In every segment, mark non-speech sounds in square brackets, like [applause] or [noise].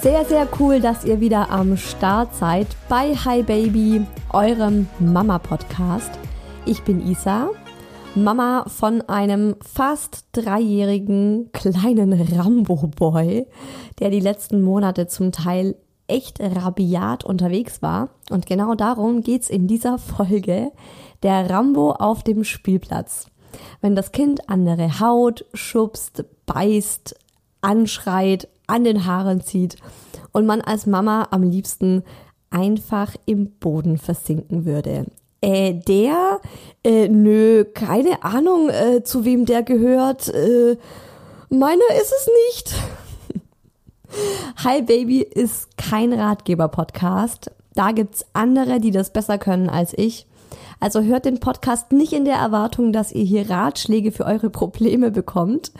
Sehr, sehr cool, dass ihr wieder am Start seid bei Hi Baby, eurem Mama-Podcast. Ich bin Isa, Mama von einem fast dreijährigen kleinen Rambo-Boy, der die letzten Monate zum Teil echt rabiat unterwegs war. Und genau darum geht's in dieser Folge. Der Rambo auf dem Spielplatz. Wenn das Kind andere haut, schubst, beißt, anschreit, an den Haaren zieht und man als Mama am liebsten einfach im Boden versinken würde. Äh, der? Äh, nö, keine Ahnung, äh, zu wem der gehört. Äh, meiner ist es nicht. [laughs] Hi Baby ist kein Ratgeber-Podcast. Da gibt's andere, die das besser können als ich. Also hört den Podcast nicht in der Erwartung, dass ihr hier Ratschläge für eure Probleme bekommt.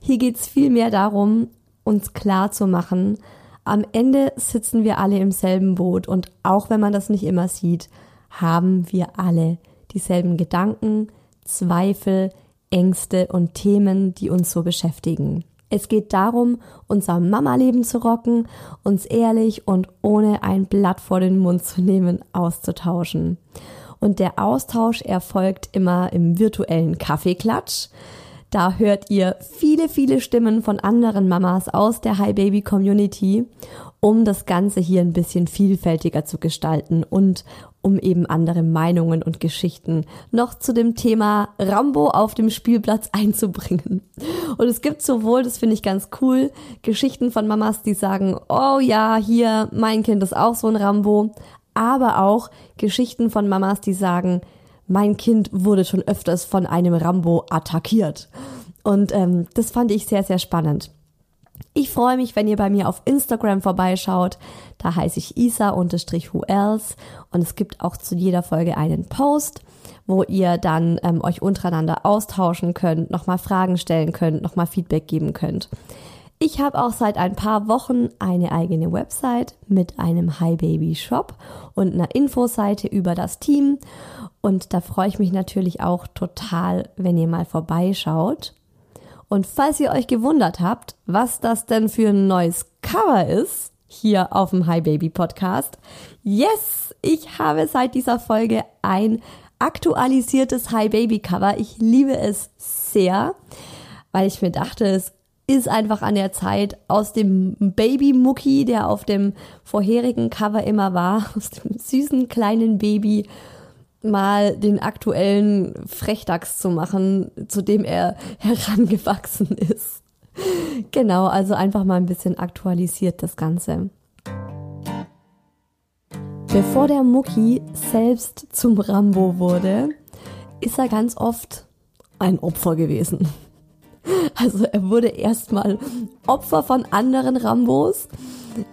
Hier geht's vielmehr darum, uns klar zu machen, am Ende sitzen wir alle im selben Boot und auch wenn man das nicht immer sieht, haben wir alle dieselben Gedanken, Zweifel, Ängste und Themen, die uns so beschäftigen. Es geht darum, unser Mama-Leben zu rocken, uns ehrlich und ohne ein Blatt vor den Mund zu nehmen auszutauschen. Und der Austausch erfolgt immer im virtuellen Kaffeeklatsch. Da hört ihr viele, viele Stimmen von anderen Mamas aus der Hi Baby Community, um das Ganze hier ein bisschen vielfältiger zu gestalten und um eben andere Meinungen und Geschichten noch zu dem Thema Rambo auf dem Spielplatz [laughs] einzubringen. Und es gibt sowohl, das finde ich ganz cool, Geschichten von Mamas, die sagen, oh ja, hier, mein Kind ist auch so ein Rambo, aber auch Geschichten von Mamas, die sagen, mein Kind wurde schon öfters von einem Rambo attackiert. Und ähm, das fand ich sehr, sehr spannend. Ich freue mich, wenn ihr bei mir auf Instagram vorbeischaut. Da heiße ich isa-who else und es gibt auch zu jeder Folge einen Post, wo ihr dann ähm, euch untereinander austauschen könnt, nochmal Fragen stellen könnt, nochmal Feedback geben könnt. Ich habe auch seit ein paar Wochen eine eigene Website mit einem Hi Baby Shop und einer Infoseite über das Team und da freue ich mich natürlich auch total, wenn ihr mal vorbeischaut. Und falls ihr euch gewundert habt, was das denn für ein neues Cover ist, hier auf dem Hi Baby Podcast, yes, ich habe seit dieser Folge ein aktualisiertes Hi Baby Cover. Ich liebe es sehr, weil ich mir dachte, es ist einfach an der Zeit aus dem Baby Mucki, der auf dem vorherigen Cover immer war, [laughs] aus dem süßen kleinen Baby mal den aktuellen Frechdachs zu machen, zu dem er [laughs] herangewachsen ist. Genau, also einfach mal ein bisschen aktualisiert das Ganze. Bevor der Mucki selbst zum Rambo wurde, ist er ganz oft ein Opfer gewesen. [laughs] Also er wurde erstmal Opfer von anderen Rambos.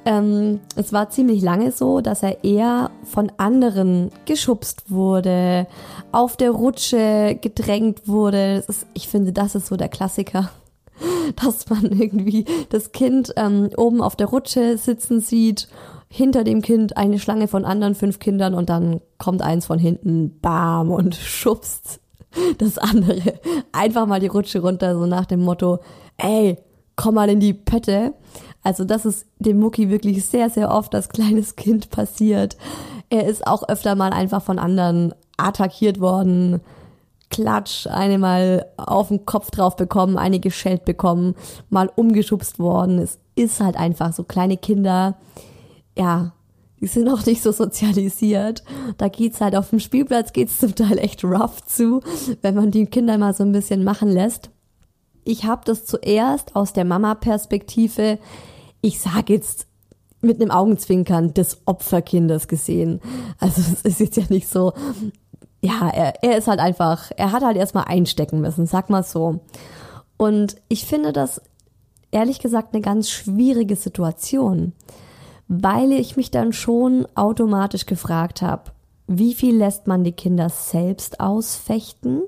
Ähm, es war ziemlich lange so, dass er eher von anderen geschubst wurde, auf der Rutsche gedrängt wurde. Ist, ich finde, das ist so der Klassiker [laughs] dass man irgendwie das Kind ähm, oben auf der Rutsche sitzen sieht, hinter dem Kind eine Schlange von anderen fünf Kindern und dann kommt eins von hinten, bam, und [laughs] schubst [laughs] das andere einfach mal die Rutsche runter, so nach dem Motto, ey, komm mal in die Pötte. Also das ist dem Mucki wirklich sehr, sehr oft als kleines [laughs] Kind passiert. Er ist auch öfter mal einfach von anderen attackiert worden, Klatsch, eine mal auf den Kopf drauf bekommen, eine geschellt bekommen, mal umgeschubst worden. Es ist halt einfach so kleine Kinder, ja, die sind noch nicht so sozialisiert. Da geht's halt auf dem Spielplatz geht's zum Teil echt rough zu, wenn man die Kinder mal so ein bisschen machen lässt. Ich habe das zuerst aus der Mama-Perspektive, ich sage jetzt mit einem Augenzwinkern des Opferkindes gesehen. Also es ist jetzt ja nicht so, ja, er, er ist halt einfach, er hat halt erstmal einstecken müssen, sag mal so. Und ich finde das ehrlich gesagt eine ganz schwierige Situation, weil ich mich dann schon automatisch gefragt habe, wie viel lässt man die Kinder selbst ausfechten?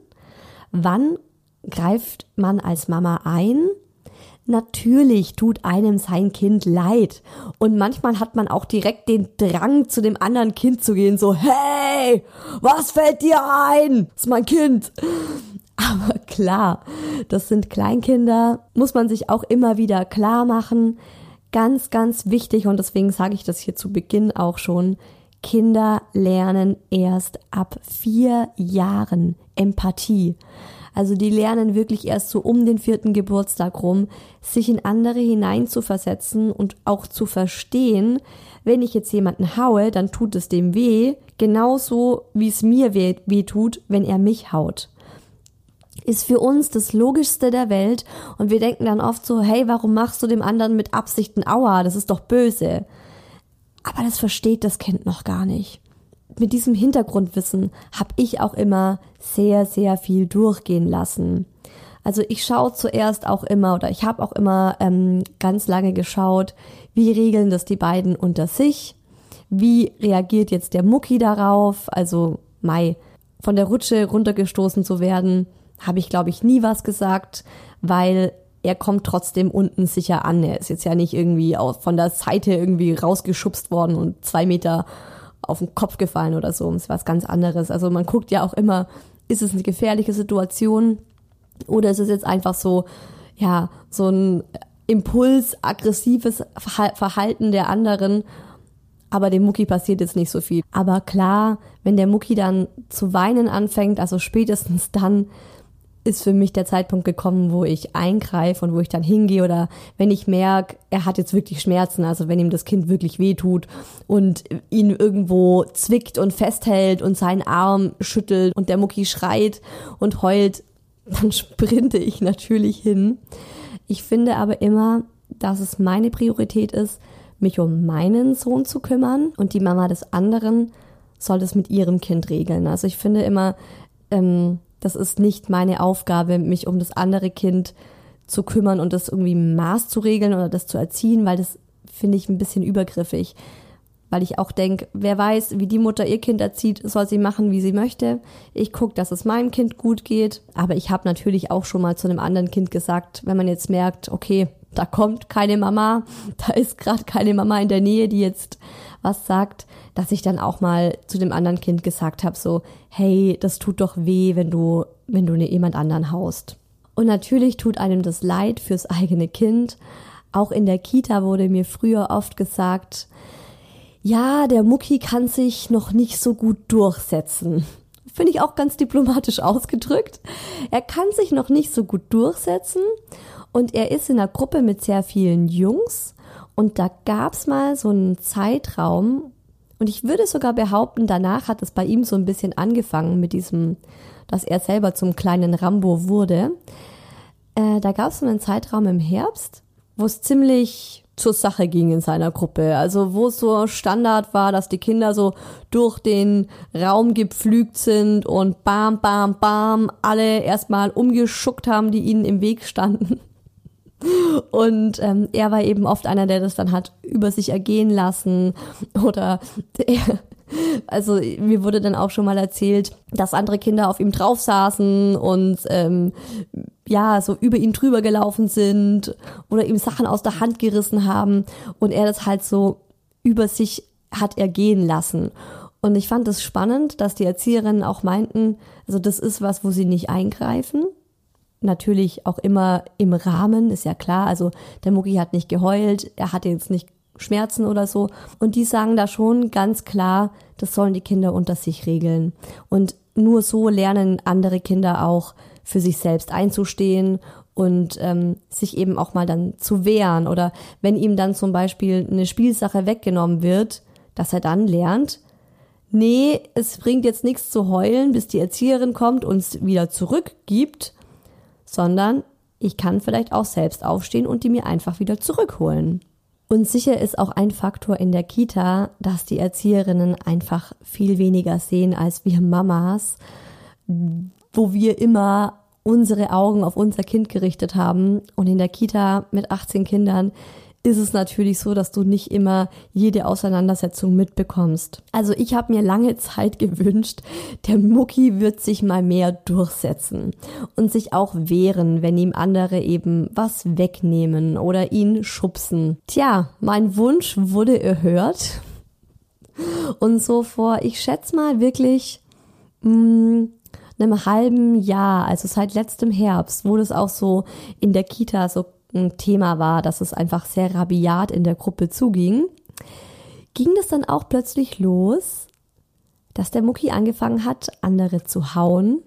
Wann greift man als Mama ein? Natürlich tut einem sein Kind leid. Und manchmal hat man auch direkt den Drang, zu dem anderen Kind zu gehen, so, hey, was fällt dir ein? Das ist mein Kind. Aber klar, das sind Kleinkinder, muss man sich auch immer wieder klar machen. Ganz, ganz wichtig, und deswegen sage ich das hier zu Beginn auch schon, Kinder lernen erst ab vier Jahren Empathie. Also die lernen wirklich erst so um den vierten Geburtstag rum, sich in andere hineinzuversetzen und auch zu verstehen, wenn ich jetzt jemanden haue, dann tut es dem weh, genauso wie es mir weh, weh tut, wenn er mich haut ist für uns das Logischste der Welt. Und wir denken dann oft so, hey, warum machst du dem anderen mit Absichten Aua, das ist doch böse. Aber das versteht das Kind noch gar nicht. Mit diesem Hintergrundwissen habe ich auch immer sehr, sehr viel durchgehen lassen. Also ich schaue zuerst auch immer oder ich habe auch immer ähm, ganz lange geschaut, wie regeln das die beiden unter sich, wie reagiert jetzt der Mucki darauf, also Mai, von der Rutsche runtergestoßen zu werden, habe ich glaube ich nie was gesagt, weil er kommt trotzdem unten sicher an. Er ist jetzt ja nicht irgendwie von der Seite irgendwie rausgeschubst worden und zwei Meter auf den Kopf gefallen oder so. Das ist was ganz anderes. Also man guckt ja auch immer, ist es eine gefährliche Situation oder ist es jetzt einfach so, ja, so ein Impuls, aggressives Verhalten der anderen. Aber dem Mucki passiert jetzt nicht so viel. Aber klar, wenn der Mucki dann zu weinen anfängt, also spätestens dann, ist für mich der Zeitpunkt gekommen, wo ich eingreife und wo ich dann hingehe oder wenn ich merke, er hat jetzt wirklich Schmerzen, also wenn ihm das Kind wirklich wehtut und ihn irgendwo zwickt und festhält und seinen Arm schüttelt und der Mucki schreit und heult, [laughs] dann sprinte ich natürlich hin. Ich finde aber immer, dass es meine Priorität ist, mich um meinen Sohn zu kümmern und die Mama des anderen soll das mit ihrem Kind regeln. Also ich finde immer, ähm, das ist nicht meine Aufgabe, mich um das andere Kind zu kümmern und das irgendwie Maß zu regeln oder das zu erziehen, weil das finde ich ein bisschen übergriffig. Weil ich auch denke, wer weiß, wie die Mutter ihr Kind erzieht, soll sie machen, wie sie möchte. Ich gucke, dass es meinem Kind gut geht. Aber ich habe natürlich auch schon mal zu einem anderen Kind gesagt, wenn man jetzt merkt, okay, da kommt keine Mama, [laughs] da ist gerade keine Mama in der Nähe, die jetzt was sagt, dass ich dann auch mal zu dem anderen Kind gesagt habe, so, hey, das tut doch weh, wenn du, wenn du ne, jemand anderen haust. Und natürlich tut einem das leid fürs eigene Kind. Auch in der Kita wurde mir früher oft gesagt, ja, der Mucki kann sich noch nicht so gut durchsetzen. Finde ich auch ganz diplomatisch ausgedrückt. Er kann sich noch nicht so gut durchsetzen und er ist in einer Gruppe mit sehr vielen Jungs und da gab's mal so einen Zeitraum, Und ich würde sogar behaupten, danach hat es bei ihm so ein bisschen angefangen mit diesem, dass er selber zum kleinen Rambo wurde. Äh, da gab es so einen Zeitraum im Herbst, wo es ziemlich zur Sache ging in seiner Gruppe. Also wo es so Standard war, dass die Kinder so durch den Raum gepflügt sind und bam, bam, bam, alle erstmal umgeschuckt haben, die ihnen im Weg standen. Und ähm, er war eben oft einer, der das dann hat über sich ergehen lassen oder [laughs] er, also mir wurde dann auch schon mal erzählt, dass andere Kinder auf ihm drauf saßen und ähm, ja, so über ihn drüber gelaufen sind oder ihm Sachen aus der Hand gerissen haben und er das halt so über sich hat ergehen lassen. Und ich fand es das spannend, dass die Erzieherinnen auch meinten, also das ist was, wo sie nicht eingreifen. Natürlich auch immer im Rahmen, ist ja klar. Also der Mucki hat nicht geheult, er hatte jetzt nicht Schmerzen oder so. Und die sagen da schon ganz klar, das sollen die Kinder unter sich regeln. Und nur so lernen andere Kinder auch für sich selbst einzustehen und ähm, sich eben auch mal dann zu wehren. Oder wenn ihm dann zum Beispiel eine Spielsache weggenommen wird, dass er dann lernt, nee, es bringt jetzt nichts zu heulen, bis die Erzieherin kommt und es wieder zurückgibt, sondern ich kann vielleicht auch selbst aufstehen und die mir einfach wieder zurückholen. Und sicher ist auch ein Faktor in der Kita, dass die Erzieherinnen einfach viel weniger sehen als wir Mamas, wo wir immer unsere Augen auf unser Kind gerichtet haben. Und in der Kita mit 18 Kindern ist es natürlich so, dass du nicht immer jede Auseinandersetzung mitbekommst. Also ich habe mir lange Zeit [laughs] gewünscht, der Mucki wird sich mal mehr durchsetzen und sich auch wehren, wenn ihm andere eben was wegnehmen oder ihn schubsen. Tja, mein Wunsch wurde erhört. Und so vor, ich schätze mal wirklich mh, mm, einem halben Jahr, also seit letztem Herbst, wo das auch so in der Kita so ein Thema war, dass es einfach sehr rabiat in der Gruppe zuging, ging das dann auch plötzlich los, dass der Mucki angefangen hat, andere zu hauen,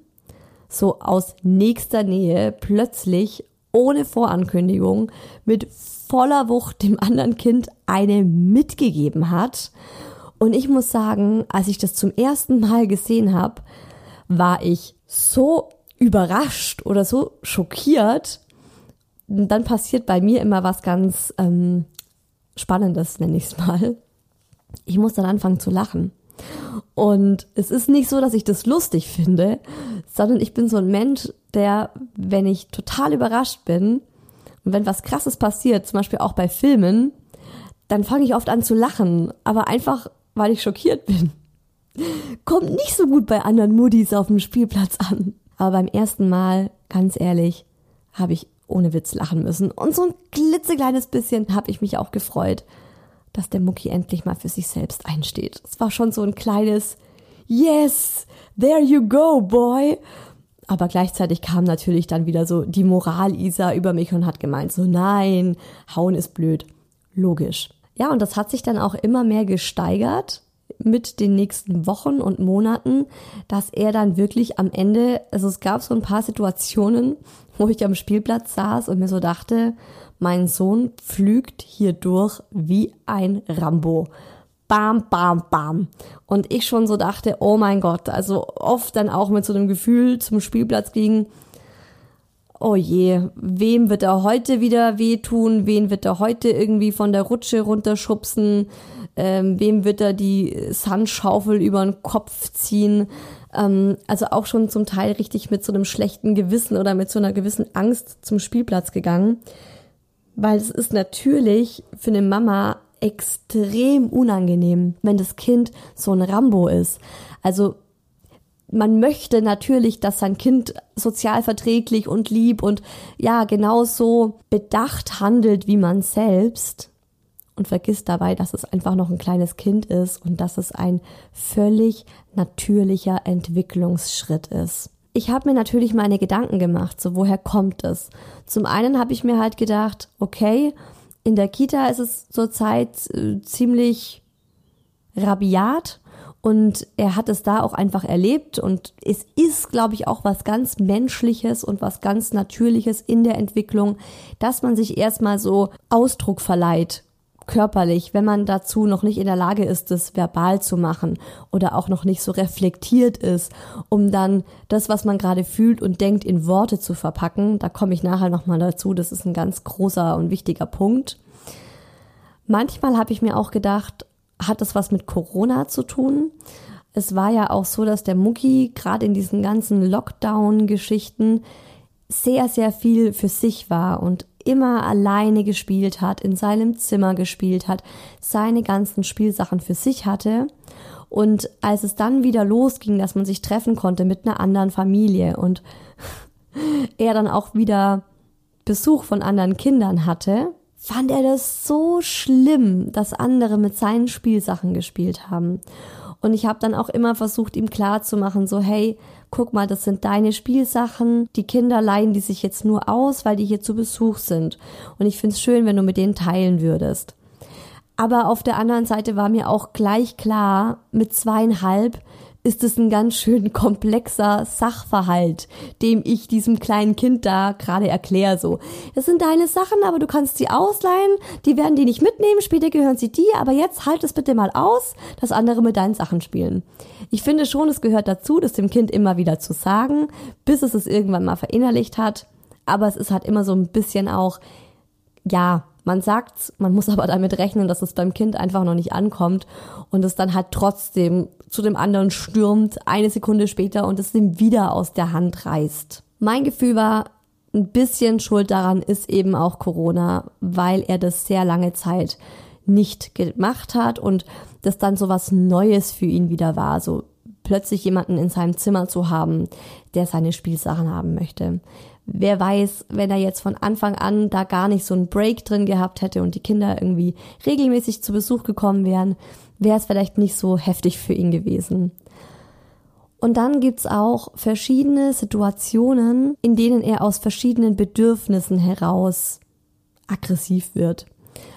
so aus nächster Nähe, plötzlich, ohne Vorankündigung, mit voller Wucht dem anderen Kind eine mitgegeben hat. Und ich muss sagen, als ich das zum ersten Mal gesehen habe, war ich so überrascht oder so schockiert, dann passiert bei mir immer was ganz ähm, Spannendes, nenne ich es mal. Ich muss dann anfangen zu lachen. Und es ist nicht so, dass ich das lustig finde, sondern ich bin so ein Mensch, der, wenn ich total überrascht bin und wenn was Krasses passiert, zum Beispiel auch bei Filmen, dann fange ich oft an zu lachen, aber einfach, weil ich schockiert bin. Kommt nicht so gut bei anderen Muddis auf dem Spielplatz an. Aber beim ersten Mal, ganz ehrlich, habe ich ohne Witz lachen müssen. Und so ein klitzekleines bisschen habe ich mich auch gefreut, dass der Mucki endlich mal für sich selbst einsteht. Es war schon so ein kleines Yes, there you go, boy. Aber gleichzeitig kam natürlich dann wieder so die Moral-Isa über mich und hat gemeint, so nein, hauen ist blöd. Logisch. Ja, und das hat sich dann auch immer mehr gesteigert mit den nächsten Wochen und Monaten, dass er dann wirklich am Ende, also es gab so ein paar Situationen, wo ich am Spielplatz saß und mir so dachte, mein Sohn pflügt hier durch wie ein Rambo. Bam, bam, bam. Und ich schon so dachte, oh mein Gott, also oft dann auch mit so einem Gefühl zum Spielplatz ging, oh je, wem wird er heute wieder wehtun, wen wird er heute irgendwie von der Rutsche runterschubsen, ähm, wem wird er die Sandschaufel über den Kopf ziehen. Ähm, also auch schon zum Teil richtig mit so einem schlechten Gewissen oder mit so einer gewissen Angst zum Spielplatz gegangen. Weil es ist natürlich für eine Mama extrem unangenehm, wenn das Kind so ein Rambo ist. Also man möchte natürlich, dass sein Kind sozial verträglich und lieb und ja, genauso bedacht handelt wie man selbst und vergisst dabei, dass es einfach noch ein kleines Kind ist und dass es ein völlig natürlicher Entwicklungsschritt ist. Ich habe mir natürlich meine Gedanken gemacht, so woher kommt es? Zum einen habe ich mir halt gedacht, okay, in der Kita ist es zurzeit äh, ziemlich rabiat und er hat es da auch einfach erlebt und es ist, glaube ich, auch was ganz Menschliches und was ganz Natürliches in der Entwicklung, dass man sich erstmal so Ausdruck verleiht körperlich, wenn man dazu noch nicht in der Lage ist, das verbal zu machen oder auch noch nicht so reflektiert ist, um dann das, was man gerade fühlt und denkt, in Worte zu verpacken. Da komme ich nachher nochmal dazu. Das ist ein ganz großer und wichtiger Punkt. Manchmal habe ich mir auch gedacht, hat das was mit Corona zu tun? Es war ja auch so, dass der Mucki gerade in diesen ganzen Lockdown-Geschichten sehr, sehr viel für sich war und immer alleine gespielt hat, in seinem Zimmer gespielt hat, seine ganzen Spielsachen für sich hatte. Und als es dann wieder losging, dass man sich treffen konnte mit einer anderen Familie und [laughs] er dann auch wieder Besuch von anderen Kindern hatte, fand er das so schlimm, dass andere mit seinen Spielsachen gespielt haben. Und ich habe dann auch immer versucht, ihm klarzumachen, so hey, guck mal, das sind deine Spielsachen, die Kinder leihen die sich jetzt nur aus, weil die hier zu Besuch sind. Und ich find's schön, wenn du mit denen teilen würdest. Aber auf der anderen Seite war mir auch gleich klar, mit zweieinhalb ist es ein ganz schön komplexer Sachverhalt, dem ich diesem kleinen Kind da gerade erkläre. So, das sind deine Sachen, aber du kannst sie ausleihen, die werden die nicht mitnehmen, später gehören sie dir, aber jetzt halt es bitte mal aus, dass andere mit deinen Sachen spielen. Ich finde schon, es gehört dazu, das dem Kind immer wieder zu sagen, bis es es irgendwann mal verinnerlicht hat. Aber es ist halt immer so ein bisschen auch, ja, man sagt's, man muss [laughs] aber damit rechnen, dass es beim Kind einfach noch nicht ankommt und es dann halt trotzdem zu dem anderen stürmt, eine Sekunde später und es ihm wieder aus der Hand reißt. Mein Gefühl war, ein bisschen Schuld daran ist eben auch Corona, weil er das sehr lange Zeit nicht gemacht hat und das dann so was Neues für ihn wieder war, so plötzlich jemanden in seinem Zimmer zu haben, der seine Spielsachen haben möchte wer weiß, wenn er jetzt von Anfang an da gar nicht so einen Break drin gehabt hätte und die Kinder irgendwie regelmäßig zu Besuch gekommen wären, wäre es vielleicht nicht so heftig für ihn gewesen. Und dann gibt's auch verschiedene Situationen, in denen er aus verschiedenen Bedürfnissen heraus aggressiv wird.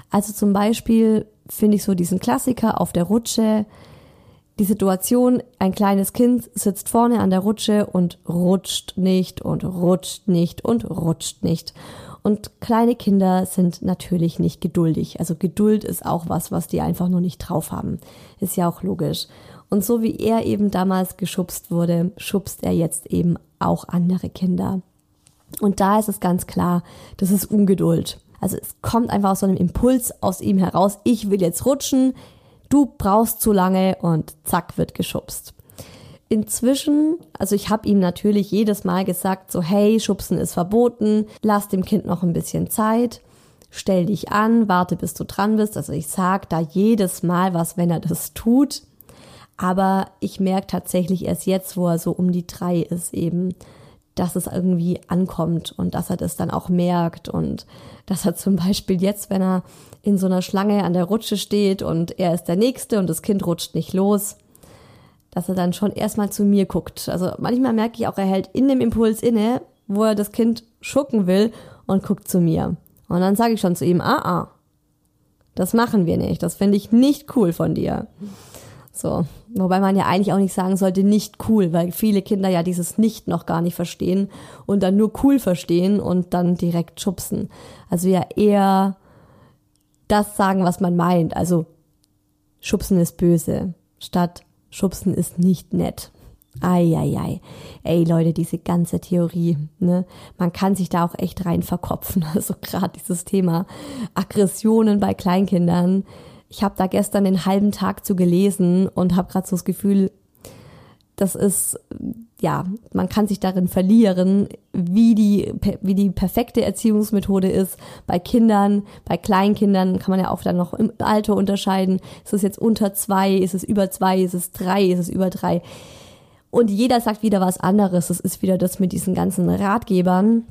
Also zum Beispiel finde ich so diesen Klassiker auf der Rutsche, die Situation, ein kleines Kind sitzt vorne an der Rutsche und rutscht nicht und rutscht nicht und rutscht nicht. Und kleine Kinder sind natürlich nicht geduldig. Also Geduld ist auch was, was die einfach nur nicht drauf haben. Ist ja auch logisch. Und so wie er eben damals geschubst wurde, schubst er jetzt eben auch andere Kinder. Und da ist es ganz klar, das ist Ungeduld. Also es kommt einfach aus so einem Impuls aus ihm heraus, ich will jetzt rutschen, du brauchst zu lange und zack wird geschubst. Inzwischen, also ich habe ihm natürlich jedes Mal gesagt, so hey, schubsen ist verboten, lass dem Kind noch ein bisschen Zeit, stell dich an, warte bis du dran bist. Also ich sag da jedes Mal was, wenn er das tut. Aber ich merke tatsächlich erst jetzt, wo er so um die drei ist, eben, dass es irgendwie ankommt und dass er das dann auch merkt und dass er zum Beispiel jetzt, wenn er in so einer Schlange an der Rutsche steht und er ist der Nächste und das Kind rutscht nicht los, dass er dann schon erstmal zu mir guckt. Also manchmal merke ich auch, er hält in dem Impuls inne, wo er das Kind schucken will und guckt zu mir. Und dann sage ich schon zu ihm, ah, ah, das machen wir nicht. Das finde ich nicht cool von dir. So, wobei man ja eigentlich auch nicht sagen sollte, nicht cool, weil viele Kinder ja dieses Nicht noch gar nicht verstehen und dann nur cool verstehen und dann direkt schubsen. Also ja eher das sagen, was man meint. Also schubsen ist böse, statt schubsen ist nicht nett. Eieiei. Ey Leute, diese ganze Theorie, ne? Man kann sich da auch echt rein verkopfen. [laughs] Also gerade dieses Thema Aggressionen bei Kleinkindern ich habe da gestern den halben Tag zu gelesen und habe gerade so das Gefühl, das ist, ja, man kann sich darin verlieren, wie die, wie die perfekte Erziehungsmethode ist. Bei Kindern, bei Kleinkindern kann man ja auch dann noch im Alter unterscheiden. Ist es jetzt unter zwei? Ist es über zwei? Ist es drei? Ist es über drei? Und jeder sagt wieder was anderes. Das ist wieder das mit diesen ganzen Ratgebern.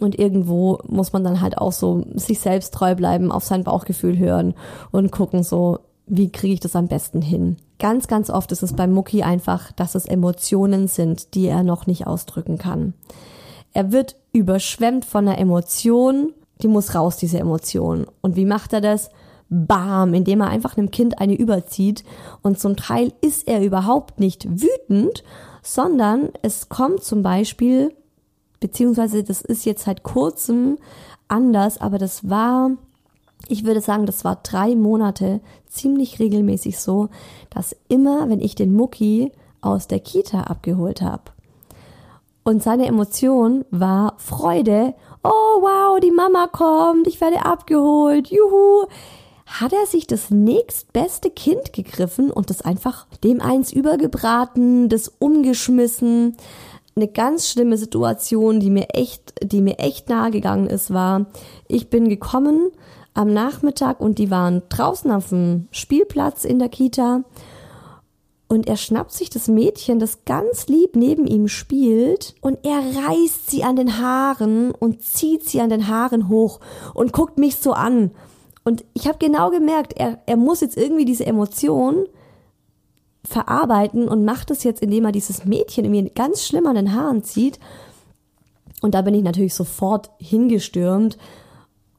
Und irgendwo muss man dann halt auch so sich selbst treu bleiben, auf sein Bauchgefühl hören und gucken so, wie kriege ich das am besten hin. Ganz, ganz oft ist es beim Mucki einfach, dass es Emotionen sind, die er noch nicht ausdrücken kann. Er wird überschwemmt von einer Emotion, die muss raus, diese Emotion. Und wie macht er das? Bam, indem er einfach einem Kind eine überzieht. Und zum Teil ist er überhaupt nicht wütend, sondern es kommt zum Beispiel beziehungsweise das ist jetzt seit kurzem anders, aber das war Ich würde sagen, das war drei Monate ziemlich regelmäßig so, dass immer, wenn ich den Mucki aus der Kita abgeholt habe, und seine Emotion war Freude. Oh wow, die Mama kommt, ich werde abgeholt, juhu. Hat er sich das nächstbeste Kind gegriffen und das einfach dem eins übergebraten, das umgeschmissen. Eine ganz schlimme Situation, die mir echt, die mir echt nahe gegangen ist, war, ich bin gekommen am Nachmittag und die waren draußen auf dem Spielplatz in der Kita und er schnappt sich das Mädchen, das ganz lieb neben ihm spielt, und er reißt sie an den Haaren und zieht sie an den Haaren hoch und guckt mich so an. Und ich habe genau gemerkt, er, er muss jetzt irgendwie diese Emotion verarbeiten und macht es jetzt, indem er dieses Mädchen irgendwie ganz schlimm an den Haaren zieht. Und da bin ich natürlich sofort hingestürmt.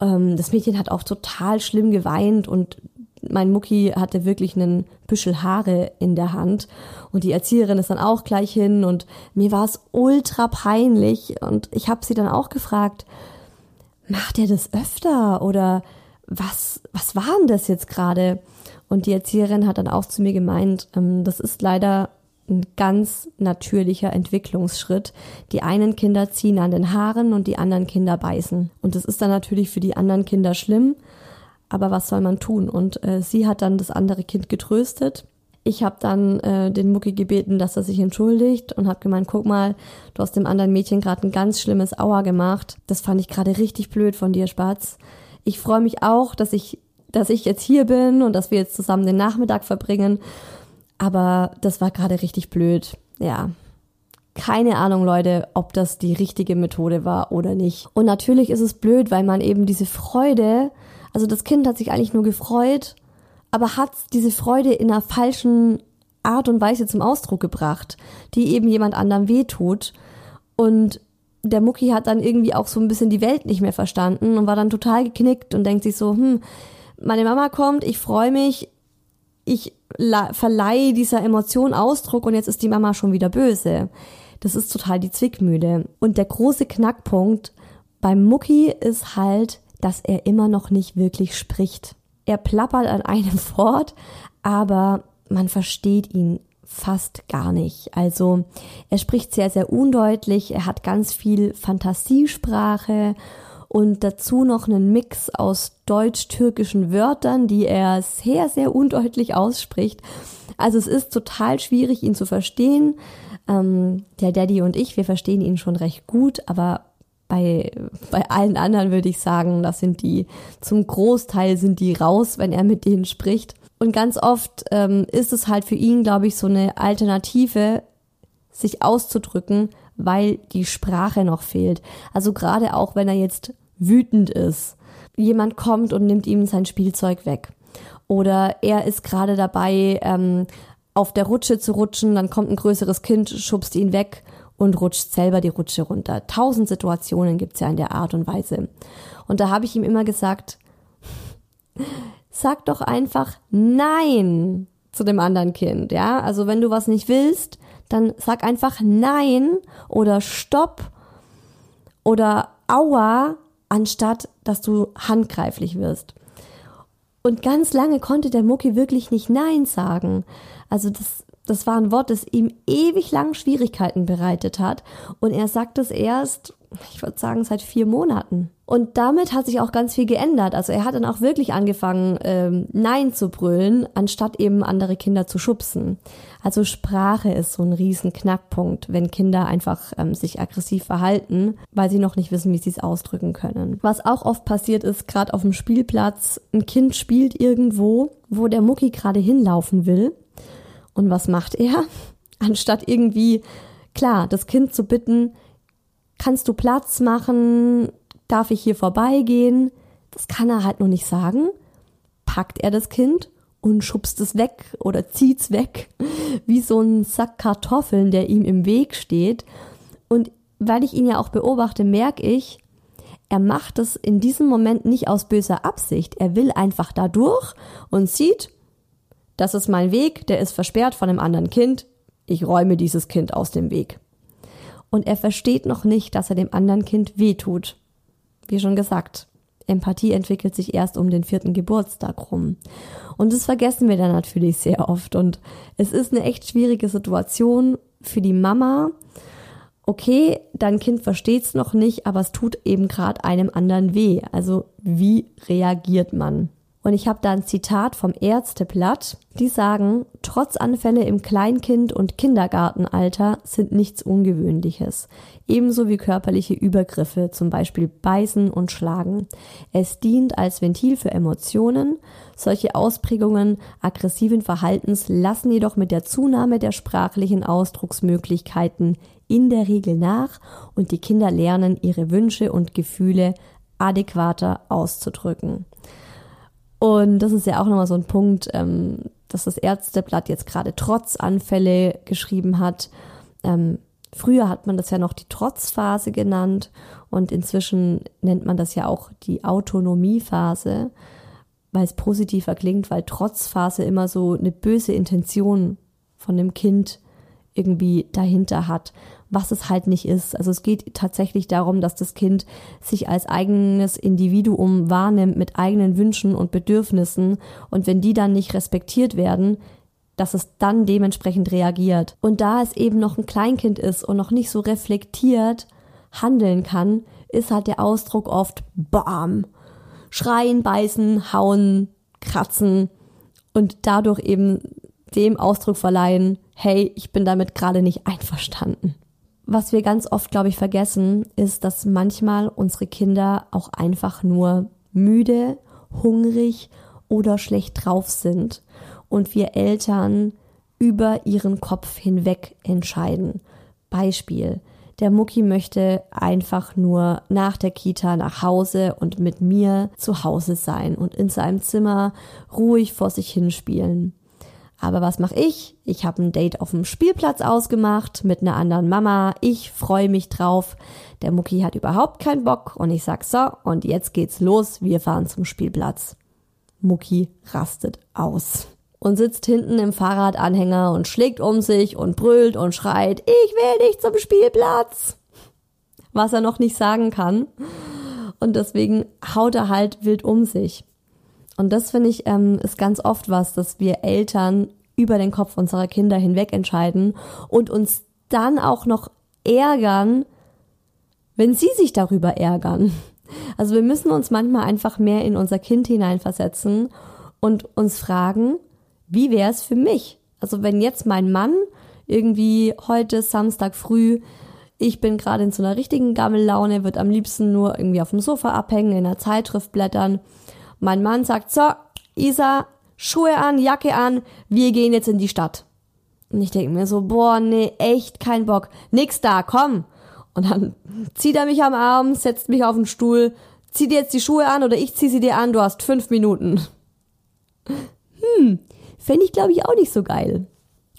Ähm, das Mädchen hat auch total schlimm geweint und mein Mucki hatte wirklich einen Büschel Haare in der Hand und die Erzieherin ist dann auch gleich hin und mir war es ultra peinlich und ich habe sie dann auch gefragt, macht er das öfter oder was, was war denn das jetzt gerade? Und die Erzieherin hat dann auch zu mir gemeint, ähm, das ist leider ein ganz natürlicher Entwicklungsschritt. Die einen Kinder ziehen an den Haaren und die anderen Kinder beißen. Und das ist dann natürlich für die anderen Kinder schlimm, aber was soll man tun? Und äh, sie hat dann das andere Kind getröstet. Ich habe dann äh, den Mucki gebeten, dass er sich entschuldigt und habe gemeint, guck mal, du hast dem anderen Mädchen gerade ein ganz schlimmes Auer gemacht. Das fand ich gerade richtig blöd von dir, Spatz. Ich freue mich auch, dass ich, dass ich jetzt hier bin und dass wir jetzt zusammen den Nachmittag verbringen. Aber das war gerade richtig blöd. Ja. Keine Ahnung, Leute, ob das die richtige Methode war oder nicht. Und natürlich ist es blöd, weil man eben diese Freude also das Kind hat sich eigentlich nur gefreut, aber hat diese Freude in einer falschen Art und Weise zum Ausdruck gebracht, die eben jemand anderem wehtut. Und der Mucki hat dann irgendwie auch so ein bisschen die Welt nicht mehr verstanden und war dann total geknickt und denkt sich so, hm, meine Mama kommt, ich freue mich, ich verleihe dieser Emotion Ausdruck und jetzt ist die Mama schon wieder böse. Das ist total die Zwickmühle. Und der große Knackpunkt beim Mucki ist halt, dass er immer noch nicht wirklich spricht. Er plappert an einem [laughs] fort, aber man versteht ihn fast gar nicht. Also er spricht sehr, sehr undeutlich, er hat ganz viel Fantasiesprache und dazu noch einen Mix aus deutsch-türkischen Wörtern, die er sehr, sehr undeutlich ausspricht. Also es ist total schwierig, ihn zu verstehen. Ähm, der Daddy und ich, wir verstehen ihn schon recht gut, aber bei, bei allen anderen würde ich sagen, das sind die, zum Großteil sind die raus, wenn er mit denen spricht. Und ganz oft ähm, ist es halt für ihn, glaube ich, so eine Alternative, sich auszudrücken, weil die Sprache noch fehlt. Also gerade auch, wenn er jetzt wütend ist. Jemand kommt und nimmt ihm sein Spielzeug weg. Oder er ist gerade dabei, ähm, auf der Rutsche zu rutschen, dann kommt ein größeres Kind, schubst ihn weg und rutscht selber die Rutsche runter. Tausend Situationen gibt's ja in der Art und Weise. Und da habe ich ihm immer gesagt, [laughs] sag doch einfach Nein zu dem anderen Kind, ja? Also wenn du was nicht willst, dann sag einfach Nein oder Stopp oder Aua, anstatt dass du handgreiflich wirst. Und ganz lange konnte der Mucki wirklich nicht Nein sagen. Also das das war ein Wort, das ihm ewig lang Schwierigkeiten bereitet hat. Und er sagt es erst, ich würde sagen, seit vier Monaten. Und damit hat sich auch ganz viel geändert. Also er hat dann auch wirklich angefangen, ähm, Nein zu brüllen, anstatt eben andere Kinder zu schubsen. Also Sprache ist so ein riesen Knackpunkt, wenn Kinder einfach ähm, sich aggressiv verhalten, weil sie noch nicht wissen, wie sie es ausdrücken können. Was auch oft passiert ist, gerade auf dem Spielplatz, ein Kind spielt irgendwo, wo der Mucki gerade hinlaufen will und was macht er? [laughs] Anstatt irgendwie, klar, das Kind zu bitten, kannst du Platz machen? Darf ich hier vorbeigehen? Das kann er halt noch nicht sagen. Packt er das Kind und schubst es weg oder zieht's weg, [laughs] wie so ein Sack Kartoffeln, der ihm im Weg steht. Und weil ich ihn ja auch beobachte, merke ich, er macht es in diesem Moment nicht aus böser Absicht. Er will einfach da durch und sieht, das ist mein Weg, der ist versperrt von einem anderen Kind. Ich räume dieses Kind aus dem Weg. Und er versteht noch nicht, dass er dem anderen Kind wehtut. Wie schon gesagt, Empathie entwickelt sich erst um den vierten Geburtstag rum. Und das vergessen wir dann natürlich sehr oft. Und es ist eine echt schwierige Situation für die Mama. Okay, dein Kind versteht es noch nicht, aber es tut eben gerade einem anderen weh. Also wie reagiert man? Und ich habe da ein Zitat vom Ärzteblatt, die sagen, trotz Anfälle im Kleinkind- und Kindergartenalter sind nichts Ungewöhnliches. Ebenso wie körperliche Übergriffe, zum Beispiel Beißen und Schlagen. Es dient als Ventil für Emotionen. Solche Ausprägungen aggressiven Verhaltens lassen jedoch mit der Zunahme der sprachlichen Ausdrucksmöglichkeiten in der Regel nach und die Kinder lernen, ihre Wünsche und Gefühle adäquater auszudrücken. Und das ist ja auch nochmal so ein Punkt, ähm, dass das Ärzteblatt jetzt gerade Trotzanfälle geschrieben hat. Ähm, früher hat man das ja noch die Trotzphase genannt und inzwischen nennt man das ja auch die Autonomiephase, weil es positiver klingt, weil Trotzphase immer so eine böse Intention von dem Kind irgendwie dahinter hat was es halt nicht ist. Also es geht tatsächlich darum, dass das Kind sich als eigenes Individuum wahrnimmt mit eigenen Wünschen und Bedürfnissen und wenn die dann nicht respektiert werden, dass es dann dementsprechend reagiert. Und da es eben noch ein Kleinkind ist und noch nicht so reflektiert handeln kann, ist halt der Ausdruck oft BAM. Schreien, beißen, hauen, kratzen und dadurch eben dem Ausdruck verleihen, hey, ich bin damit gerade nicht einverstanden. Was wir ganz oft, glaube ich, vergessen, ist, dass manchmal unsere Kinder auch einfach nur müde, hungrig oder schlecht drauf sind und wir Eltern über ihren Kopf hinweg entscheiden. Beispiel. Der Mucki möchte einfach nur nach der Kita nach Hause und mit mir zu Hause sein und in seinem Zimmer ruhig vor sich hinspielen. Aber was mache ich? Ich habe ein Date auf dem Spielplatz ausgemacht mit einer anderen Mama. Ich freue mich drauf. Der Mucki hat überhaupt keinen Bock und ich sag so, und jetzt geht's los, wir fahren zum Spielplatz. Mucki rastet aus und sitzt hinten im Fahrradanhänger und schlägt um sich und brüllt und schreit, ich will nicht zum Spielplatz. Was er noch nicht sagen kann. Und deswegen haut er halt wild um sich. Und das finde ich ähm, ist ganz oft was, dass wir Eltern über den Kopf unserer Kinder hinweg entscheiden und uns dann auch noch ärgern, wenn sie sich darüber ärgern. Also wir müssen uns manchmal einfach mehr in unser Kind hineinversetzen und uns fragen, wie wäre es für mich? Also wenn jetzt mein Mann irgendwie heute Samstag früh, ich bin gerade in so einer richtigen Gammellaune, wird am liebsten nur irgendwie auf dem Sofa abhängen, in einer Zeitschrift blättern mein Mann sagt, so, Isa, Schuhe an, Jacke an, wir gehen jetzt in die Stadt. Und ich denke mir so, boah, nee, echt kein Bock. Nix da, komm. Und dann [laughs] zieht er mich am Arm, setzt mich auf den Stuhl, zieh dir jetzt die Schuhe an oder ich zieh sie dir an, du hast fünf Minuten. [laughs] Hm, fände ich glaube ich auch nicht so geil.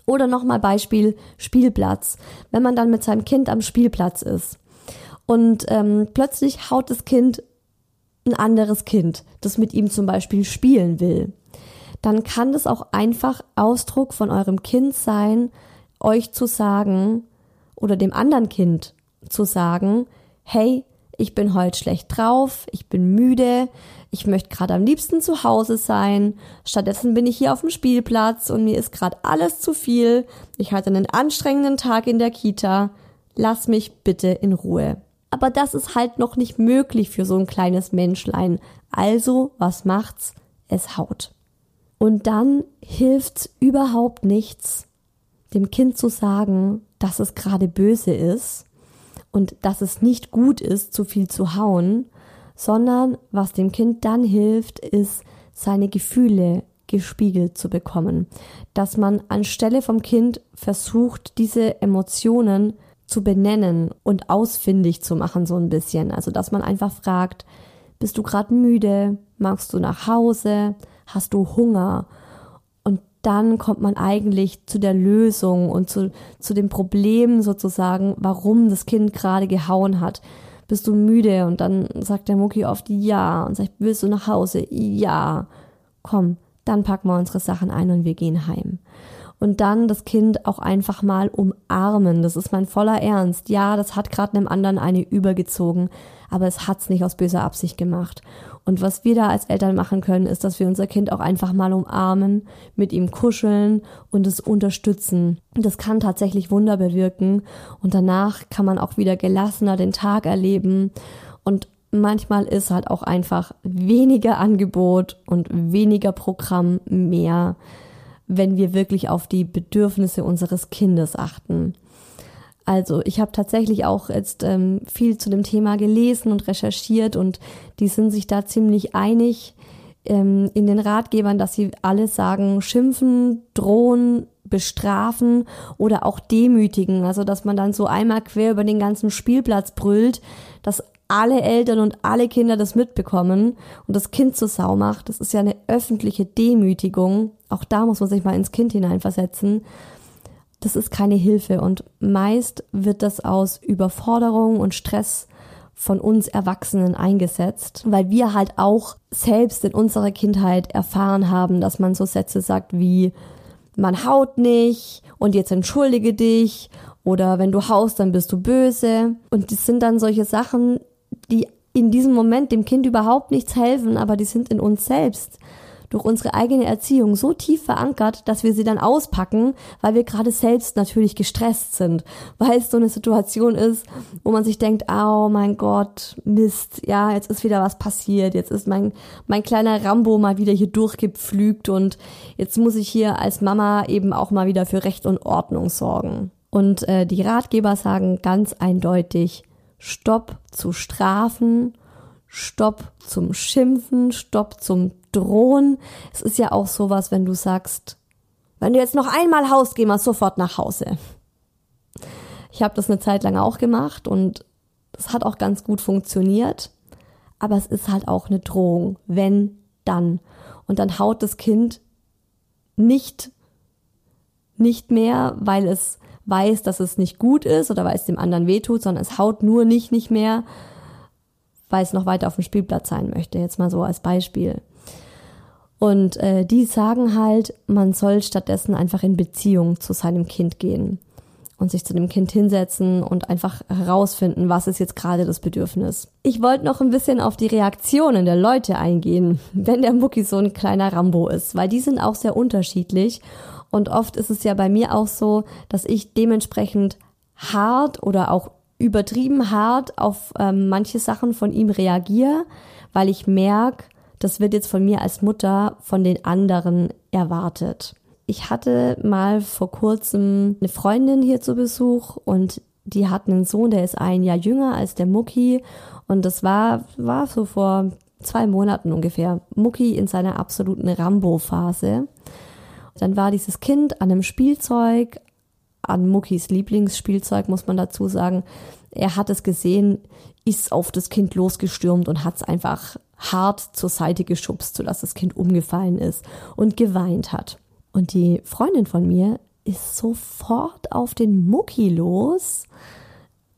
Oder nochmal Beispiel Spielplatz. Wenn man dann mit seinem Kind am Spielplatz ist und ähm, plötzlich haut das Kind ein anderes Kind, das mit ihm zum Beispiel spielen will, dann kann das auch einfach Ausdruck von eurem Kind sein, euch zu sagen oder dem anderen Kind zu sagen, hey, ich bin heute schlecht drauf, ich bin müde, ich möchte gerade am liebsten zu Hause sein, stattdessen bin ich hier auf dem Spielplatz und mir ist gerade alles zu viel, ich hatte einen anstrengenden Tag in der Kita, lass mich bitte in Ruhe. Aber das ist halt noch nicht möglich für so ein kleines Menschlein. Also, was macht's? Es haut. Und dann hilft's überhaupt nichts, dem Kind zu sagen, dass es gerade böse ist und dass es nicht gut ist, zu viel zu hauen, sondern was dem Kind dann hilft, ist, seine Gefühle gespiegelt zu bekommen. Dass man anstelle vom Kind versucht, diese Emotionen zu benennen und ausfindig zu machen, so ein bisschen. Also, dass man einfach fragt, bist du gerade müde? Magst du nach Hause? Hast du Hunger? Und dann kommt man eigentlich zu der Lösung und zu, zu dem Problem sozusagen, warum das Kind gerade gehauen hat. Bist du müde? Und dann sagt der Mucki oft ja und sagt, willst du nach Hause? Ja. Komm, dann packen wir unsere Sachen ein und wir gehen heim und dann das Kind auch einfach mal umarmen. Das ist mein voller Ernst. Ja, das hat gerade einem anderen eine übergezogen, aber es hat's nicht aus böser Absicht gemacht. Und was wir da als Eltern machen können, ist, dass wir unser Kind auch einfach mal umarmen, mit ihm kuscheln und es unterstützen. Das kann tatsächlich Wunder bewirken und danach kann man auch wieder gelassener den Tag erleben und manchmal ist halt auch einfach weniger Angebot und weniger Programm mehr, wenn wir wirklich auf die Bedürfnisse unseres Kindes achten. Also ich habe tatsächlich auch jetzt ähm, viel zu dem Thema gelesen und recherchiert und die sind sich da ziemlich einig ähm, in den Ratgebern, dass sie alle sagen, schimpfen, drohen, bestrafen oder auch demütigen. Also dass man dann so einmal quer über den ganzen Spielplatz brüllt, dass alle Eltern und alle Kinder das mitbekommen und das Kind zur Sau macht. Das ist ja eine öffentliche Demütigung. Auch da muss man sich mal ins Kind hineinversetzen das ist keine Hilfe und meist wird das aus Überforderung und Stress von uns Erwachsenen eingesetzt, weil wir halt auch selbst in unserer Kindheit erfahren haben, dass man so Sätze sagt wie man haut nicht und jetzt entschuldige dich oder wenn du haust, dann bist du böse und das sind dann solche Sachen, die in diesem Moment dem Kind überhaupt nichts helfen, aber die sind in uns selbst durch unsere eigene Erziehung so tief verankert, dass wir sie dann auspacken, weil wir gerade selbst natürlich gestresst sind, weil es so eine Situation ist, wo man sich denkt, oh mein Gott, Mist, ja, jetzt ist wieder was passiert, jetzt ist mein, mein kleiner Rambo mal wieder hier durchgepflügt und jetzt muss ich hier als Mama eben auch mal wieder für Recht und Ordnung sorgen. Und äh, die Ratgeber sagen ganz eindeutig, Stopp zu strafen, Stopp zum Schimpfen, Stopp zum drohen. Es ist ja auch sowas, wenn du sagst, wenn du jetzt noch einmal Haus geh mal sofort nach Hause. Ich habe das eine Zeit lang auch gemacht und das hat auch ganz gut funktioniert. Aber es ist halt auch eine Drohung. Wenn, dann. Und dann haut das Kind nicht, nicht mehr, weil es weiß, dass es nicht gut ist oder weil es dem anderen wehtut, sondern es haut nur nicht, nicht mehr, weil es noch weiter auf dem Spielplatz sein möchte. Jetzt mal so als Beispiel. Und äh, die sagen halt, man soll stattdessen einfach in Beziehung zu seinem Kind gehen und sich zu dem Kind hinsetzen und einfach herausfinden, was ist jetzt gerade das Bedürfnis. Ich wollte noch ein bisschen auf die Reaktionen der Leute eingehen, [laughs] wenn der Mucki so ein kleiner Rambo ist, weil die sind auch sehr unterschiedlich und oft ist es ja bei mir auch so, dass ich dementsprechend hart oder auch übertrieben hart auf ähm, manche Sachen von ihm reagiere, weil ich merke, das wird jetzt von mir als Mutter von den anderen erwartet. Ich hatte mal vor kurzem eine Freundin hier zu Besuch und die hat einen Sohn, der ist ein Jahr jünger als der Mucki und das war, war so vor zwei Monaten ungefähr. Mucki in seiner absoluten Rambo-Phase. Dann war dieses Kind an einem Spielzeug, an Muckis Lieblingsspielzeug, muss man dazu sagen. Er hat es gesehen, ist auf das Kind losgestürmt und hat es einfach hart zur Seite geschubst, sodass das Kind umgefallen ist und geweint hat. Und die Freundin von mir ist sofort auf den Mucki los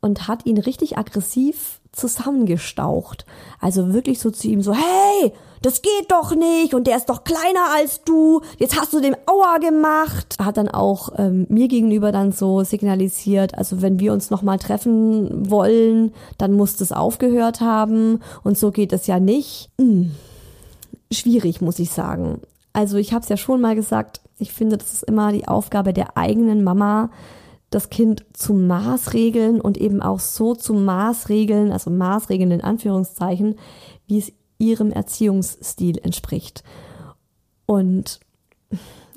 und hat ihn richtig aggressiv zusammengestaucht. Also wirklich so zu ihm so, hey, das geht doch nicht und der ist doch kleiner als du, jetzt hast du dem Aua gemacht. Hat dann auch ähm, mir gegenüber dann so signalisiert, also wenn wir uns nochmal treffen wollen, dann muss das aufgehört haben und so geht es ja nicht. Hm. Schwierig, muss ich sagen. Also ich habe es ja schon mal gesagt, ich finde, das ist immer die Aufgabe der eigenen Mama, das Kind zu Maßregeln und eben auch so zu Maßregeln, also Maßregeln in Anführungszeichen, wie es ihrem Erziehungsstil entspricht. Und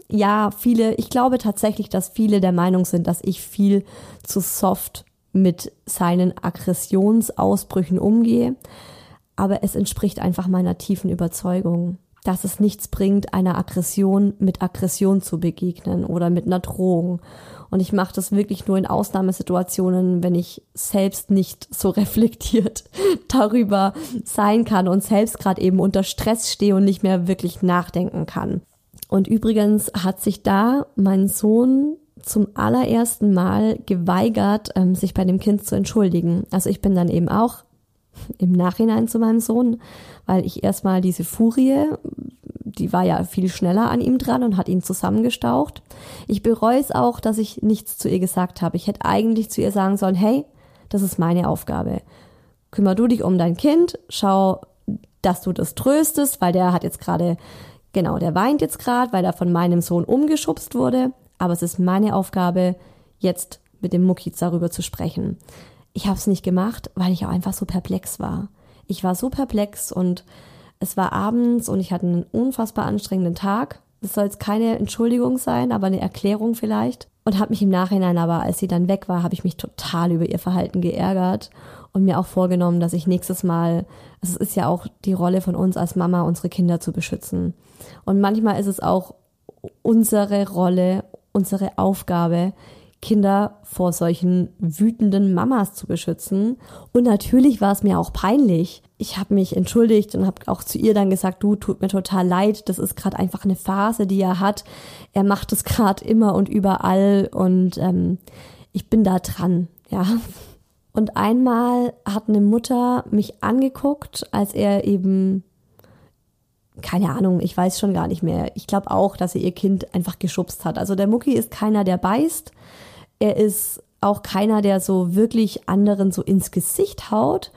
ja, viele, ich glaube tatsächlich, dass viele der Meinung sind, dass ich viel zu soft mit seinen Aggressionsausbrüchen umgehe. Aber es entspricht einfach meiner tiefen Überzeugung, dass es nichts bringt, einer Aggression mit Aggression zu begegnen oder mit einer Drohung und ich mache das wirklich nur in Ausnahmesituationen, wenn ich selbst nicht so [laughs] reflektiert darüber sein kann und selbst gerade eben unter Stress stehe und nicht mehr wirklich nachdenken kann. Und übrigens hat sich da mein Sohn zum allerersten Mal geweigert, ähm, sich bei dem Kind zu entschuldigen. Also ich bin dann eben auch im Nachhinein zu meinem Sohn, weil ich erstmal diese Furie die war ja viel schneller an ihm dran und hat ihn zusammengestaucht. Ich bereue es auch, dass ich nichts zu ihr gesagt habe. Ich hätte eigentlich zu ihr sagen sollen, hey, das ist meine Aufgabe. Kümmer du dich um dein Kind, schau, dass du das tröstest, weil der hat jetzt gerade, genau, der weint jetzt gerade, weil er von meinem Sohn umgeschubst wurde. Aber es ist meine Aufgabe, jetzt mit dem Muckiz darüber zu sprechen. Ich habe es nicht gemacht, weil ich auch einfach so perplex war. Ich war so perplex und es war abends und ich hatte einen unfassbar anstrengenden Tag. Das soll jetzt keine Entschuldigung sein, aber eine Erklärung vielleicht. Und habe mich im Nachhinein aber, als sie dann weg war, habe ich mich total über ihr Verhalten geärgert und mir auch vorgenommen, dass ich nächstes Mal, also es ist ja auch die Rolle von uns als Mama, unsere Kinder zu beschützen. Und manchmal ist es auch unsere Rolle, unsere Aufgabe, Kinder vor solchen wütenden Mamas zu beschützen. Und natürlich war es mir auch peinlich. Ich habe mich entschuldigt und habe auch zu ihr dann gesagt, du tut mir total leid, das ist gerade einfach eine Phase, die er hat. Er macht es gerade immer und überall und ähm, ich bin da dran, ja. Und einmal hat eine Mutter mich angeguckt, als er eben keine Ahnung, ich weiß schon gar nicht mehr. Ich glaube auch, dass er ihr Kind einfach geschubst hat. Also der Mucki ist keiner, der beißt. Er ist auch keiner, der so wirklich anderen so ins Gesicht haut.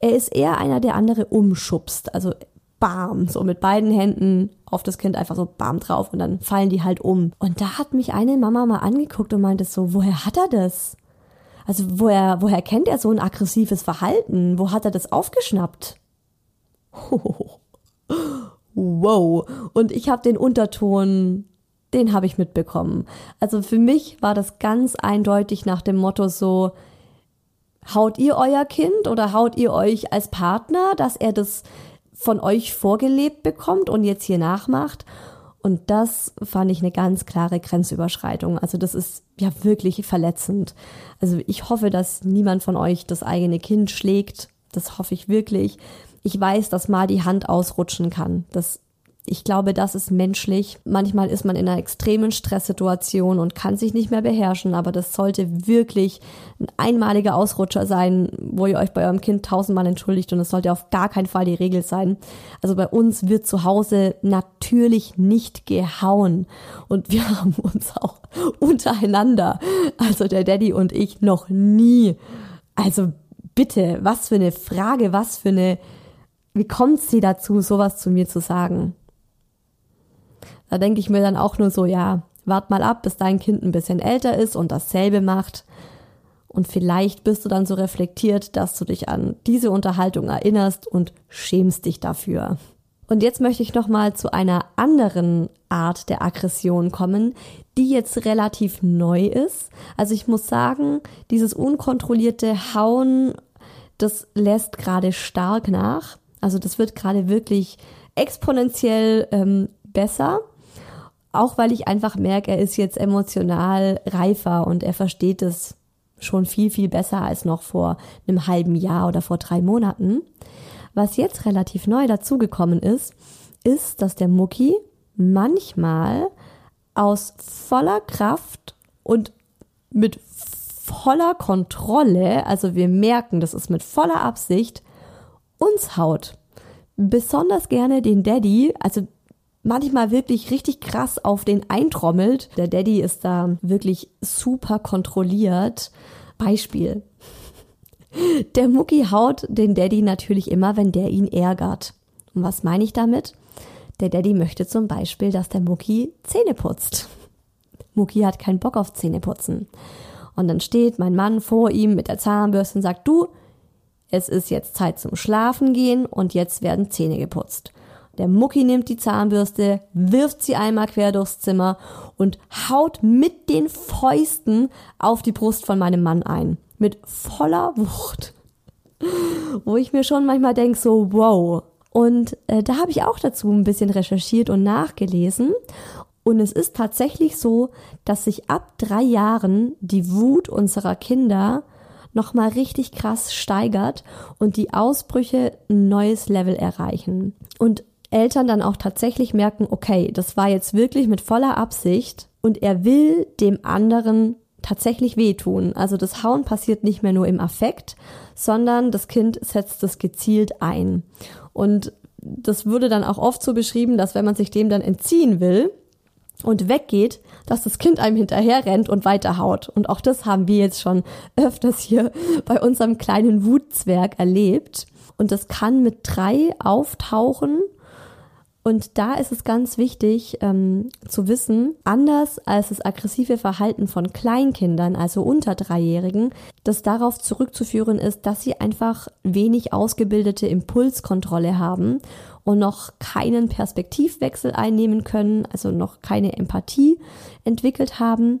Er ist eher einer, der andere umschubst. Also bam, so mit beiden Händen auf das Kind einfach so bam drauf und dann fallen die halt um. Und da hat mich eine Mama mal angeguckt und meinte so, woher hat er das? Also woher, woher kennt er so ein aggressives Verhalten? Wo hat er das aufgeschnappt? [laughs] wow. Und ich habe den Unterton, den habe ich mitbekommen. Also für mich war das ganz eindeutig nach dem Motto so, haut ihr euer Kind oder haut ihr euch als Partner, dass er das von euch vorgelebt bekommt und jetzt hier nachmacht? Und das fand ich eine ganz klare Grenzüberschreitung. Also das ist ja wirklich verletzend. Also ich hoffe, dass niemand von euch das eigene Kind schlägt. Das hoffe ich wirklich ich weiß, dass mal die Hand ausrutschen kann. Das ich glaube, das ist menschlich. Manchmal ist man in einer extremen Stresssituation und kann sich nicht mehr beherrschen, aber das sollte wirklich ein einmaliger Ausrutscher sein, wo ihr euch bei eurem Kind tausendmal entschuldigt und es sollte auf gar keinen Fall die Regel sein. Also bei uns wird zu Hause natürlich nicht gehauen und wir [laughs] haben uns auch untereinander, also der Daddy und ich, noch nie. Also bitte, was für eine Frage, was für eine wie kommt sie dazu, sowas zu mir zu sagen? Da denke ich mir dann auch nur so, ja, wart mal ab, bis dein Kind ein bisschen älter ist und dasselbe macht. Und vielleicht bist du dann so reflektiert, dass du dich an diese Unterhaltung erinnerst und schämst dich dafür. Und jetzt möchte ich noch mal zu einer anderen Art der Aggression kommen, die jetzt relativ neu ist. Also ich muss sagen, dieses unkontrollierte Hauen, das lässt gerade stark nach. Also das wird gerade wirklich exponentiell ähm, besser. Auch weil ich einfach merke, er ist jetzt emotional reifer und er versteht es schon viel, viel besser als noch vor einem halben Jahr oder vor drei Monaten. Was jetzt relativ neu dazugekommen ist, ist, dass der Mucki manchmal aus voller Kraft und mit voller Kontrolle, also wir merken, das ist mit voller Absicht, uns haut. Besonders gerne den Daddy, also manchmal wirklich richtig krass auf den eintrommelt. Der Daddy ist da wirklich super kontrolliert. Beispiel. [laughs] Der Mucki haut den Daddy natürlich immer, wenn der ihn ärgert. Und was meine ich damit? Der Daddy möchte zum Beispiel, dass der Mucki Zähne putzt. [laughs] Mucki hat keinen Bock auf Zähneputzen. Und dann steht mein Mann vor ihm mit der Zahnbürste und sagt, du, es ist jetzt Zeit zum Schlafen gehen und jetzt werden Zähne geputzt. Der Mucki nimmt die Zahnbürste, wirft sie einmal quer durchs Zimmer und haut mit den Fäusten auf die Brust von meinem Mann ein. Mit voller Wucht. Wo ich mir schon manchmal denke, so wow. Und äh, da habe ich auch dazu ein bisschen recherchiert und nachgelesen. Und es ist tatsächlich so, dass sich ab drei Jahren die Wut unserer Kinder nochmal richtig krass steigert und die Ausbrüche ein neues Level erreichen. Und Eltern dann auch tatsächlich merken, okay, das war jetzt wirklich mit voller Absicht und er will dem anderen tatsächlich wehtun. Also das Hauen passiert nicht mehr nur im Affekt, sondern das Kind setzt das gezielt ein. Und das wurde dann auch oft so beschrieben, dass wenn man sich dem dann entziehen will, und weggeht, dass das Kind einem hinterher rennt und weiterhaut. Und auch das haben wir jetzt schon öfters hier [laughs] bei unserem kleinen Wutzwerg erlebt. Und das kann mit drei auftauchen und da ist es ganz wichtig ähm, zu wissen, anders als das aggressive Verhalten von Kleinkindern, also unter Dreijährigen, das darauf zurückzuführen ist, dass sie einfach wenig ausgebildete Impulskontrolle haben und noch keinen Perspektivwechsel einnehmen können, also noch keine Empathie entwickelt haben,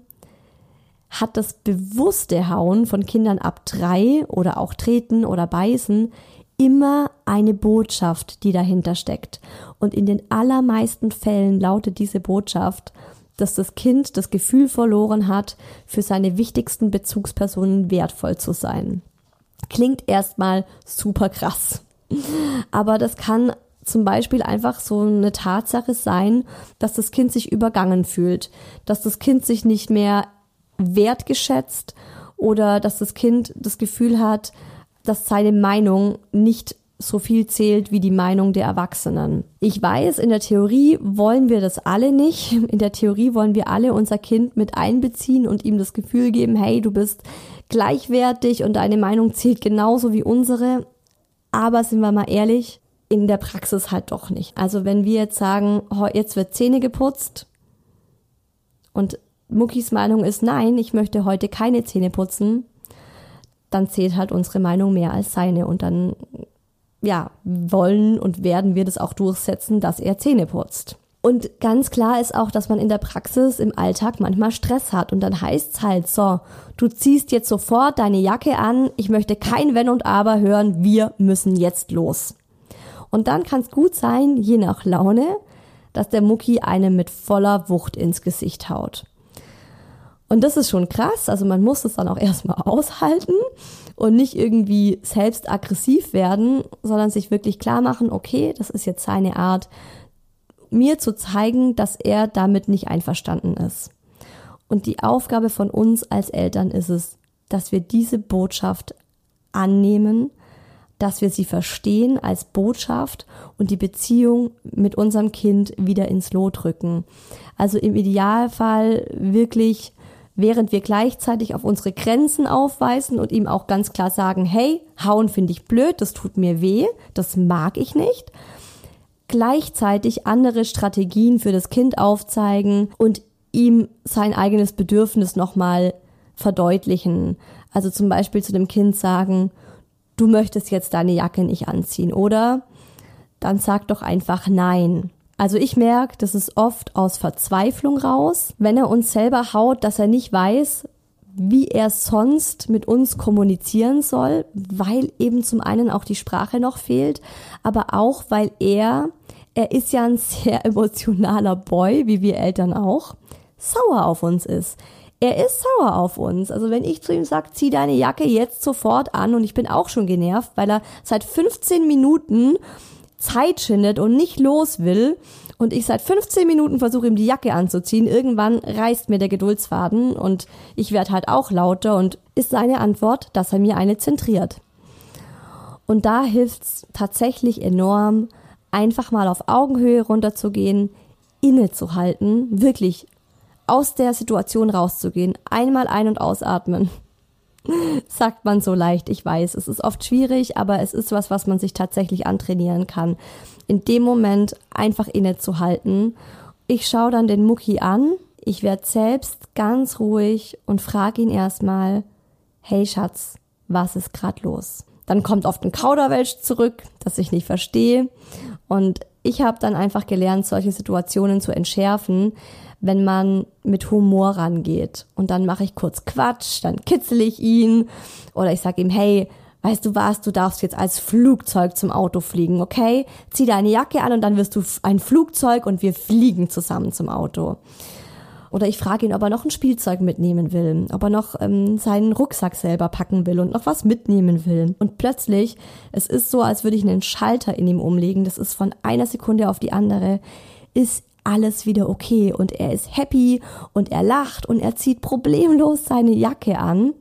hat das bewusste Hauen von Kindern ab drei oder auch treten oder beißen immer eine Botschaft, die dahinter steckt. Und in den allermeisten Fällen lautet diese Botschaft, dass das Kind das Gefühl verloren hat, für seine wichtigsten Bezugspersonen wertvoll zu sein. Klingt erstmal super krass. Aber das kann zum Beispiel einfach so eine Tatsache sein, dass das Kind sich übergangen fühlt, dass das Kind sich nicht mehr wertgeschätzt oder dass das Kind das Gefühl hat, dass seine Meinung nicht so viel zählt wie die Meinung der Erwachsenen. Ich weiß, in der Theorie wollen wir das alle nicht. In der Theorie wollen wir alle unser Kind mit einbeziehen und ihm das Gefühl geben, hey, du bist gleichwertig und deine Meinung zählt genauso wie unsere. Aber sind wir mal ehrlich, in der Praxis halt doch nicht. Also wenn wir jetzt sagen, jetzt wird Zähne geputzt und Muckis Meinung ist nein, ich möchte heute keine Zähne putzen, dann zählt halt unsere Meinung mehr als seine und dann ja, wollen und werden wir das auch durchsetzen, dass er Zähne putzt. Und ganz klar ist auch, dass man in der Praxis im Alltag manchmal Stress hat und dann heißt es halt so, du ziehst jetzt sofort deine Jacke an, ich möchte kein Wenn und Aber hören, wir müssen jetzt los. Und dann kann es gut sein, je nach Laune, dass der Mucki einem mit voller Wucht ins Gesicht haut. Und das ist schon krass. Also man muss es dann auch erstmal [laughs] aushalten und nicht irgendwie selbst aggressiv werden, sondern sich wirklich klar machen, okay, das ist jetzt seine Art, mir zu zeigen, dass er damit nicht einverstanden ist. Und die Aufgabe von uns als Eltern ist es, dass wir diese Botschaft annehmen, dass wir sie verstehen als Botschaft und die Beziehung mit unserem Kind wieder ins Lot rücken. Also im Idealfall wirklich während wir gleichzeitig auf unsere Grenzen aufweisen und ihm auch ganz klar sagen, hey, hauen finde ich blöd, das tut mir weh, das mag ich nicht. Gleichzeitig andere Strategien für das Kind aufzeigen und ihm sein eigenes Bedürfnis nochmal verdeutlichen. Also zum Beispiel zu dem Kind sagen, du möchtest jetzt deine Jacke nicht anziehen, oder? Dann sag doch einfach nein. Also ich merke, das ist oft aus Verzweiflung raus, wenn er uns selber haut, dass er nicht weiß, wie er sonst mit uns kommunizieren soll, weil eben zum einen auch die Sprache noch fehlt, aber auch weil er, er ist ja ein [laughs] sehr emotionaler Boy, wie wir Eltern auch, sauer auf uns ist. Er ist sauer auf uns. Also wenn ich zu ihm sage, zieh deine Jacke jetzt sofort an und ich bin auch schon genervt, weil er seit 15 Minuten Zeit schindet und nicht los will und ich seit 15 Minuten versuche ihm die Jacke anzuziehen, irgendwann reißt mir der Geduldsfaden und ich werde halt auch lauter und ist seine Antwort, dass er mir eine zentriert. Und da hilft es tatsächlich enorm, einfach mal auf Augenhöhe runterzugehen, innezuhalten, wirklich aus der Situation rauszugehen, einmal ein- und ausatmen [laughs] Sagt man so leicht, ich weiß. Es ist oft schwierig, aber es ist was, was man sich tatsächlich antrainieren kann. In dem Moment einfach innezuhalten. Ich schaue dann den Mucki an. Ich werde selbst ganz ruhig und frage ihn erstmal, hey Schatz, was ist grad los? Dann kommt oft ein Kauderwelsch zurück, das ich nicht verstehe. Und ich habe dann einfach gelernt, solche Situationen zu entschärfen, wenn man mit Humor rangeht. Und dann mache ich kurz Quatsch, dann kitzel ich ihn oder ich sage ihm, hey, weißt du was, du darfst jetzt als Flugzeug zum Auto fliegen, okay? Zieh deine Jacke an und dann wirst du ein Flugzeug und wir fliegen zusammen zum Auto. Oder ich frage ihn, ob er noch ein Spielzeug mitnehmen will, ob er noch ähm, seinen Rucksack selber packen will und noch was mitnehmen will. Und plötzlich, es ist so, als würde ich einen Schalter in ihm umlegen. Das ist von einer Sekunde auf die andere, ist alles wieder okay und er ist happy und er lacht und er zieht problemlos seine Jacke an.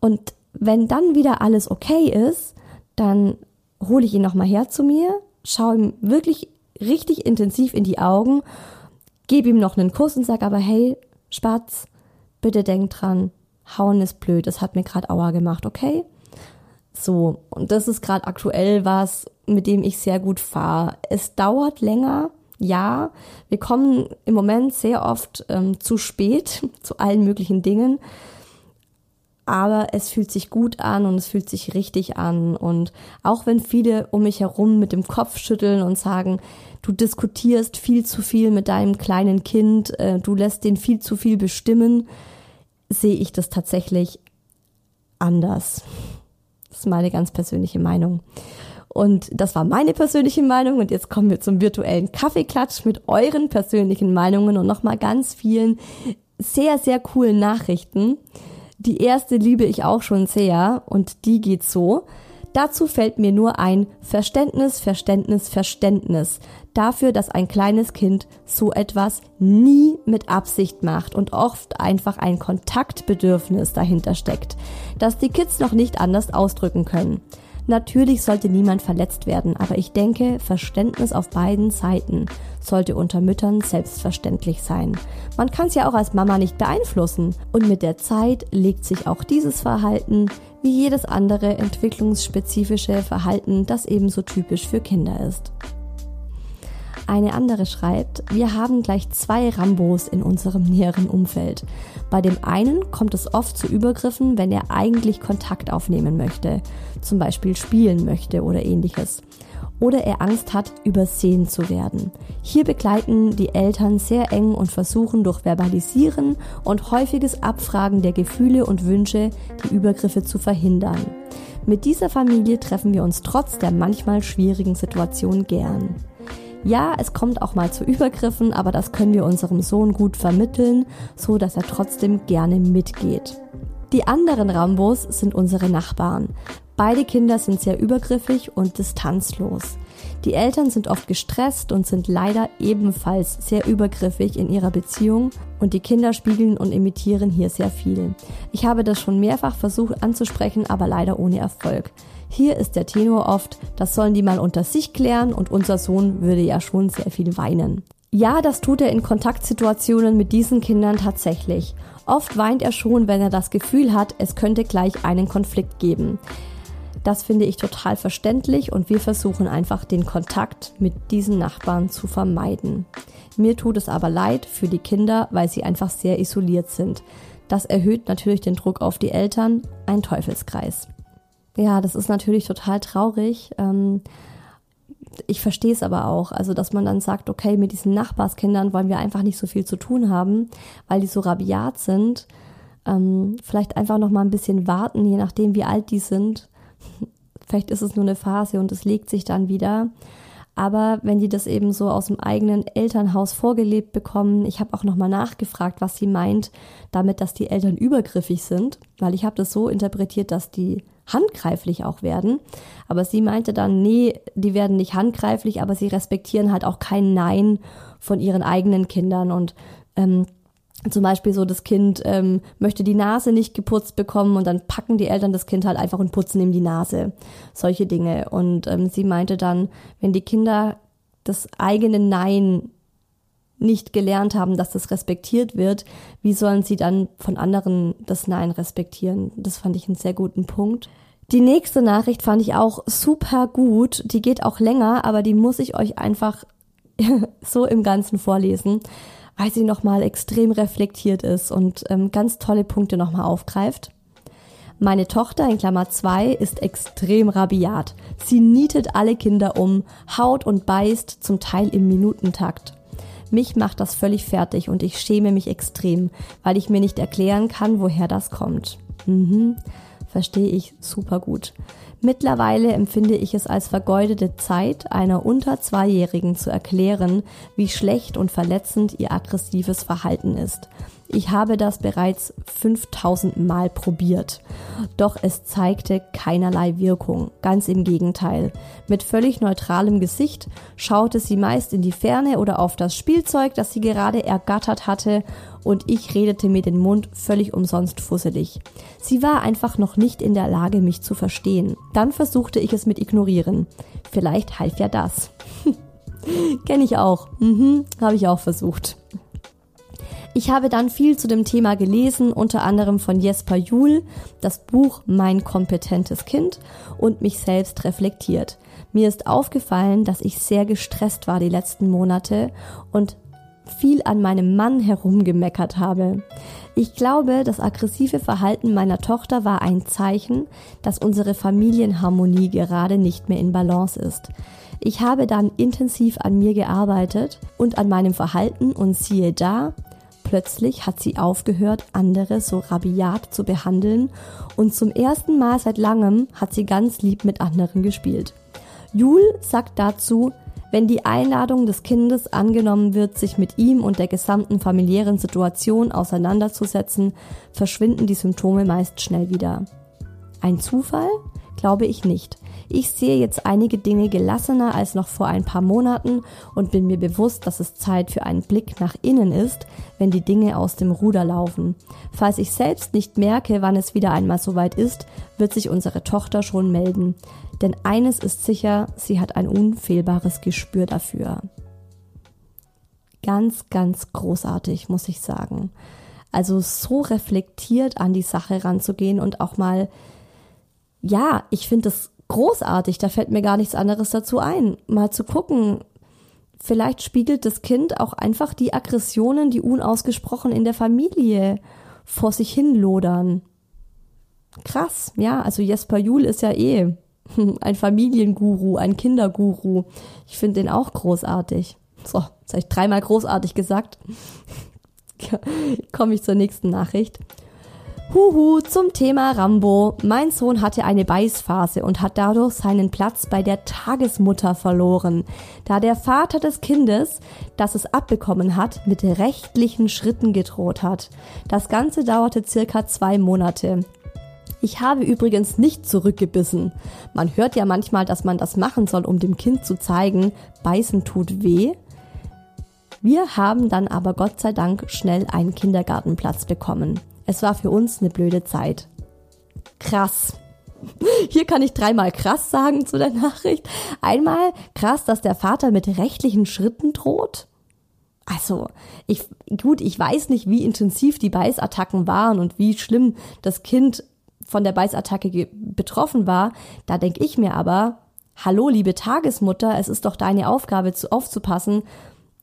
Und wenn dann wieder alles okay ist, dann hole ich ihn nochmal her zu mir, schaue ihm wirklich richtig intensiv in die Augen, gebe ihm noch einen Kuss und sage aber, hey, Spatz, bitte denk dran, hauen ist blöd, das hat mir gerade Aua gemacht, okay? So, und das ist gerade aktuell was, mit dem ich sehr gut fahre. Es dauert länger, ja. Wir kommen im Moment sehr oft ähm, zu spät [laughs] zu allen möglichen Dingen. Aber es fühlt sich gut an und es fühlt sich richtig an. Und auch wenn viele um mich herum mit dem Kopf schütteln und sagen, du diskutierst viel zu viel mit deinem kleinen Kind, äh, du lässt den viel zu viel bestimmen, sehe ich das tatsächlich anders. Das ist meine ganz persönliche Meinung. Und das war meine persönliche Meinung. Und jetzt kommen wir zum virtuellen Kaffeeklatsch mit euren persönlichen Meinungen und nochmal ganz vielen sehr, sehr coolen Nachrichten. Die erste liebe ich auch schon sehr und die geht so. Dazu fällt mir nur ein Verständnis, Verständnis, Verständnis dafür, dass ein kleines Kind so etwas nie mit Absicht macht und oft einfach ein Kontaktbedürfnis dahinter steckt, das die Kids noch nicht anders ausdrücken können. Natürlich sollte niemand verletzt werden, aber ich denke, Verständnis auf beiden Seiten sollte unter Müttern selbstverständlich sein. Man kann es ja auch als Mama nicht beeinflussen und mit der Zeit legt sich auch dieses Verhalten wie jedes andere entwicklungsspezifische Verhalten, das ebenso typisch für Kinder ist. Eine andere schreibt, wir haben gleich zwei Rambos in unserem näheren Umfeld. Bei dem einen kommt es oft zu Übergriffen, wenn er eigentlich Kontakt aufnehmen möchte, zum Beispiel spielen möchte oder ähnliches. Oder er Angst hat, übersehen zu werden. Hier begleiten die Eltern sehr eng und versuchen durch Verbalisieren und häufiges Abfragen der Gefühle und Wünsche die Übergriffe zu verhindern. Mit dieser Familie treffen wir uns trotz der manchmal schwierigen Situation gern. Ja, es kommt auch mal zu Übergriffen, aber das können wir unserem Sohn gut vermitteln, so dass er trotzdem gerne mitgeht. Die anderen Rambos sind unsere Nachbarn. Beide Kinder sind sehr übergriffig und distanzlos. Die Eltern sind oft gestresst und sind leider ebenfalls sehr übergriffig in ihrer Beziehung und die Kinder spiegeln und imitieren hier sehr viel. Ich habe das schon mehrfach versucht anzusprechen, aber leider ohne Erfolg. Hier ist der Tenor oft, das sollen die mal unter sich klären und unser Sohn würde ja schon sehr viel weinen. Ja, das tut er in Kontaktsituationen mit diesen Kindern tatsächlich. Oft weint er schon, wenn er das Gefühl hat, es könnte gleich einen Konflikt geben. Das finde ich total verständlich und wir versuchen einfach den Kontakt mit diesen Nachbarn zu vermeiden. Mir tut es aber leid für die Kinder, weil sie einfach sehr isoliert sind. Das erhöht natürlich den Druck auf die Eltern, ein Teufelskreis ja, das ist natürlich total traurig. Ähm, ich verstehe es aber auch, also dass man dann sagt, okay, mit diesen Nachbarskindern wollen wir einfach nicht so viel zu tun haben, weil die so rabiat sind. Ähm, vielleicht einfach noch mal ein bisschen warten, je nachdem, wie alt die sind. [laughs] vielleicht ist es nur eine Phase und es legt sich dann wieder. Aber wenn die das eben so aus dem eigenen Elternhaus vorgelebt bekommen, ich habe auch nochmal nachgefragt, was sie meint damit, dass die Eltern übergriffig sind, weil ich habe das so interpretiert, dass die handgreiflich auch werden. Aber sie meinte dann, nee, die werden nicht handgreiflich, aber sie respektieren halt auch kein Nein von ihren eigenen Kindern und ähm, zum Beispiel so, das Kind ähm, möchte die Nase nicht geputzt bekommen und dann packen die Eltern das Kind halt einfach und putzen ihm die Nase. Solche Dinge. Und ähm, sie meinte dann, wenn die Kinder das eigene Nein nicht gelernt haben, dass das respektiert wird, wie sollen sie dann von anderen das Nein respektieren? Das fand ich einen sehr guten Punkt. Die nächste Nachricht fand ich auch super gut. Die geht auch länger, aber die muss ich euch einfach [laughs] so im Ganzen vorlesen, weil sie nochmal extrem reflektiert ist und ähm, ganz tolle Punkte nochmal aufgreift. Meine Tochter in Klammer 2 ist extrem rabiat. Sie nietet alle Kinder um, haut und beißt, zum Teil im Minutentakt. Mich macht das völlig fertig und ich schäme mich extrem, weil ich mir nicht erklären kann, woher das kommt. Mhm, verstehe ich super gut. Mittlerweile empfinde ich es als vergeudete Zeit, einer unter Zweijährigen zu erklären, wie schlecht und verletzend ihr aggressives Verhalten ist. Ich habe das bereits 5000 Mal probiert. Doch es zeigte keinerlei Wirkung. Ganz im Gegenteil. Mit völlig neutralem Gesicht schaute sie meist in die Ferne oder auf das Spielzeug, das sie gerade ergattert hatte, und ich redete mir den Mund völlig umsonst fusselig. Sie war einfach noch nicht in der Lage, mich zu verstehen. Dann versuchte ich es mit Ignorieren. Vielleicht half ja das. [laughs] Kenne ich auch. Mhm, habe ich auch versucht. Ich habe dann viel zu dem Thema gelesen, unter anderem von Jesper Juhl, das Buch Mein kompetentes Kind und mich selbst reflektiert. Mir ist aufgefallen, dass ich sehr gestresst war die letzten Monate und viel an meinem Mann herumgemeckert habe. Ich glaube, das aggressive Verhalten meiner Tochter war ein Zeichen, dass unsere Familienharmonie gerade nicht mehr in Balance ist. Ich habe dann intensiv an mir gearbeitet und an meinem Verhalten und siehe da, Plötzlich hat sie aufgehört, andere so rabiat zu behandeln und zum ersten Mal seit langem hat sie ganz lieb mit anderen gespielt. Jul sagt dazu, wenn die Einladung des Kindes angenommen wird, sich mit ihm und der gesamten familiären Situation auseinanderzusetzen, verschwinden die Symptome meist schnell wieder. Ein Zufall? Glaube ich nicht. Ich sehe jetzt einige Dinge gelassener als noch vor ein paar Monaten und bin mir bewusst, dass es Zeit für einen Blick nach innen ist, wenn die Dinge aus dem Ruder laufen. Falls ich selbst nicht merke, wann es wieder einmal soweit ist, wird sich unsere Tochter schon melden. Denn eines ist sicher, sie hat ein unfehlbares Gespür dafür. Ganz, ganz großartig, muss ich sagen. Also so reflektiert an die Sache ranzugehen und auch mal, ja, ich finde es großartig, da fällt mir gar nichts anderes dazu ein. Mal zu gucken, vielleicht spiegelt das Kind auch einfach die Aggressionen, die unausgesprochen in der Familie vor sich hin lodern. Krass, ja, also Jesper Juhl ist ja eh [laughs] ein Familienguru, ein Kinderguru. Ich finde den auch großartig. So, jetzt habe ich dreimal großartig gesagt. [laughs] Komme ich zur nächsten Nachricht. Huhu, zum Thema Rambo. Mein Sohn hatte eine Beißphase und hat dadurch seinen Platz bei der Tagesmutter verloren, da der Vater des Kindes, das es abbekommen hat, mit rechtlichen Schritten gedroht hat. Das Ganze dauerte circa zwei Monate. Ich habe übrigens nicht zurückgebissen. Man hört ja manchmal, dass man das machen soll, um dem Kind zu zeigen, beißen tut weh. Wir haben dann aber Gott sei Dank schnell einen Kindergartenplatz bekommen. Es war für uns eine blöde Zeit. Krass. [laughs] Hier kann ich dreimal krass sagen zu der Nachricht. Einmal krass, dass der Vater mit rechtlichen Schritten droht. Also, ich, gut, ich weiß nicht, wie intensiv die Beißattacken waren und wie schlimm das Kind von der Beißattacke betroffen war. Da denke ich mir aber, hallo, liebe Tagesmutter, es ist doch deine Aufgabe, zu aufzupassen,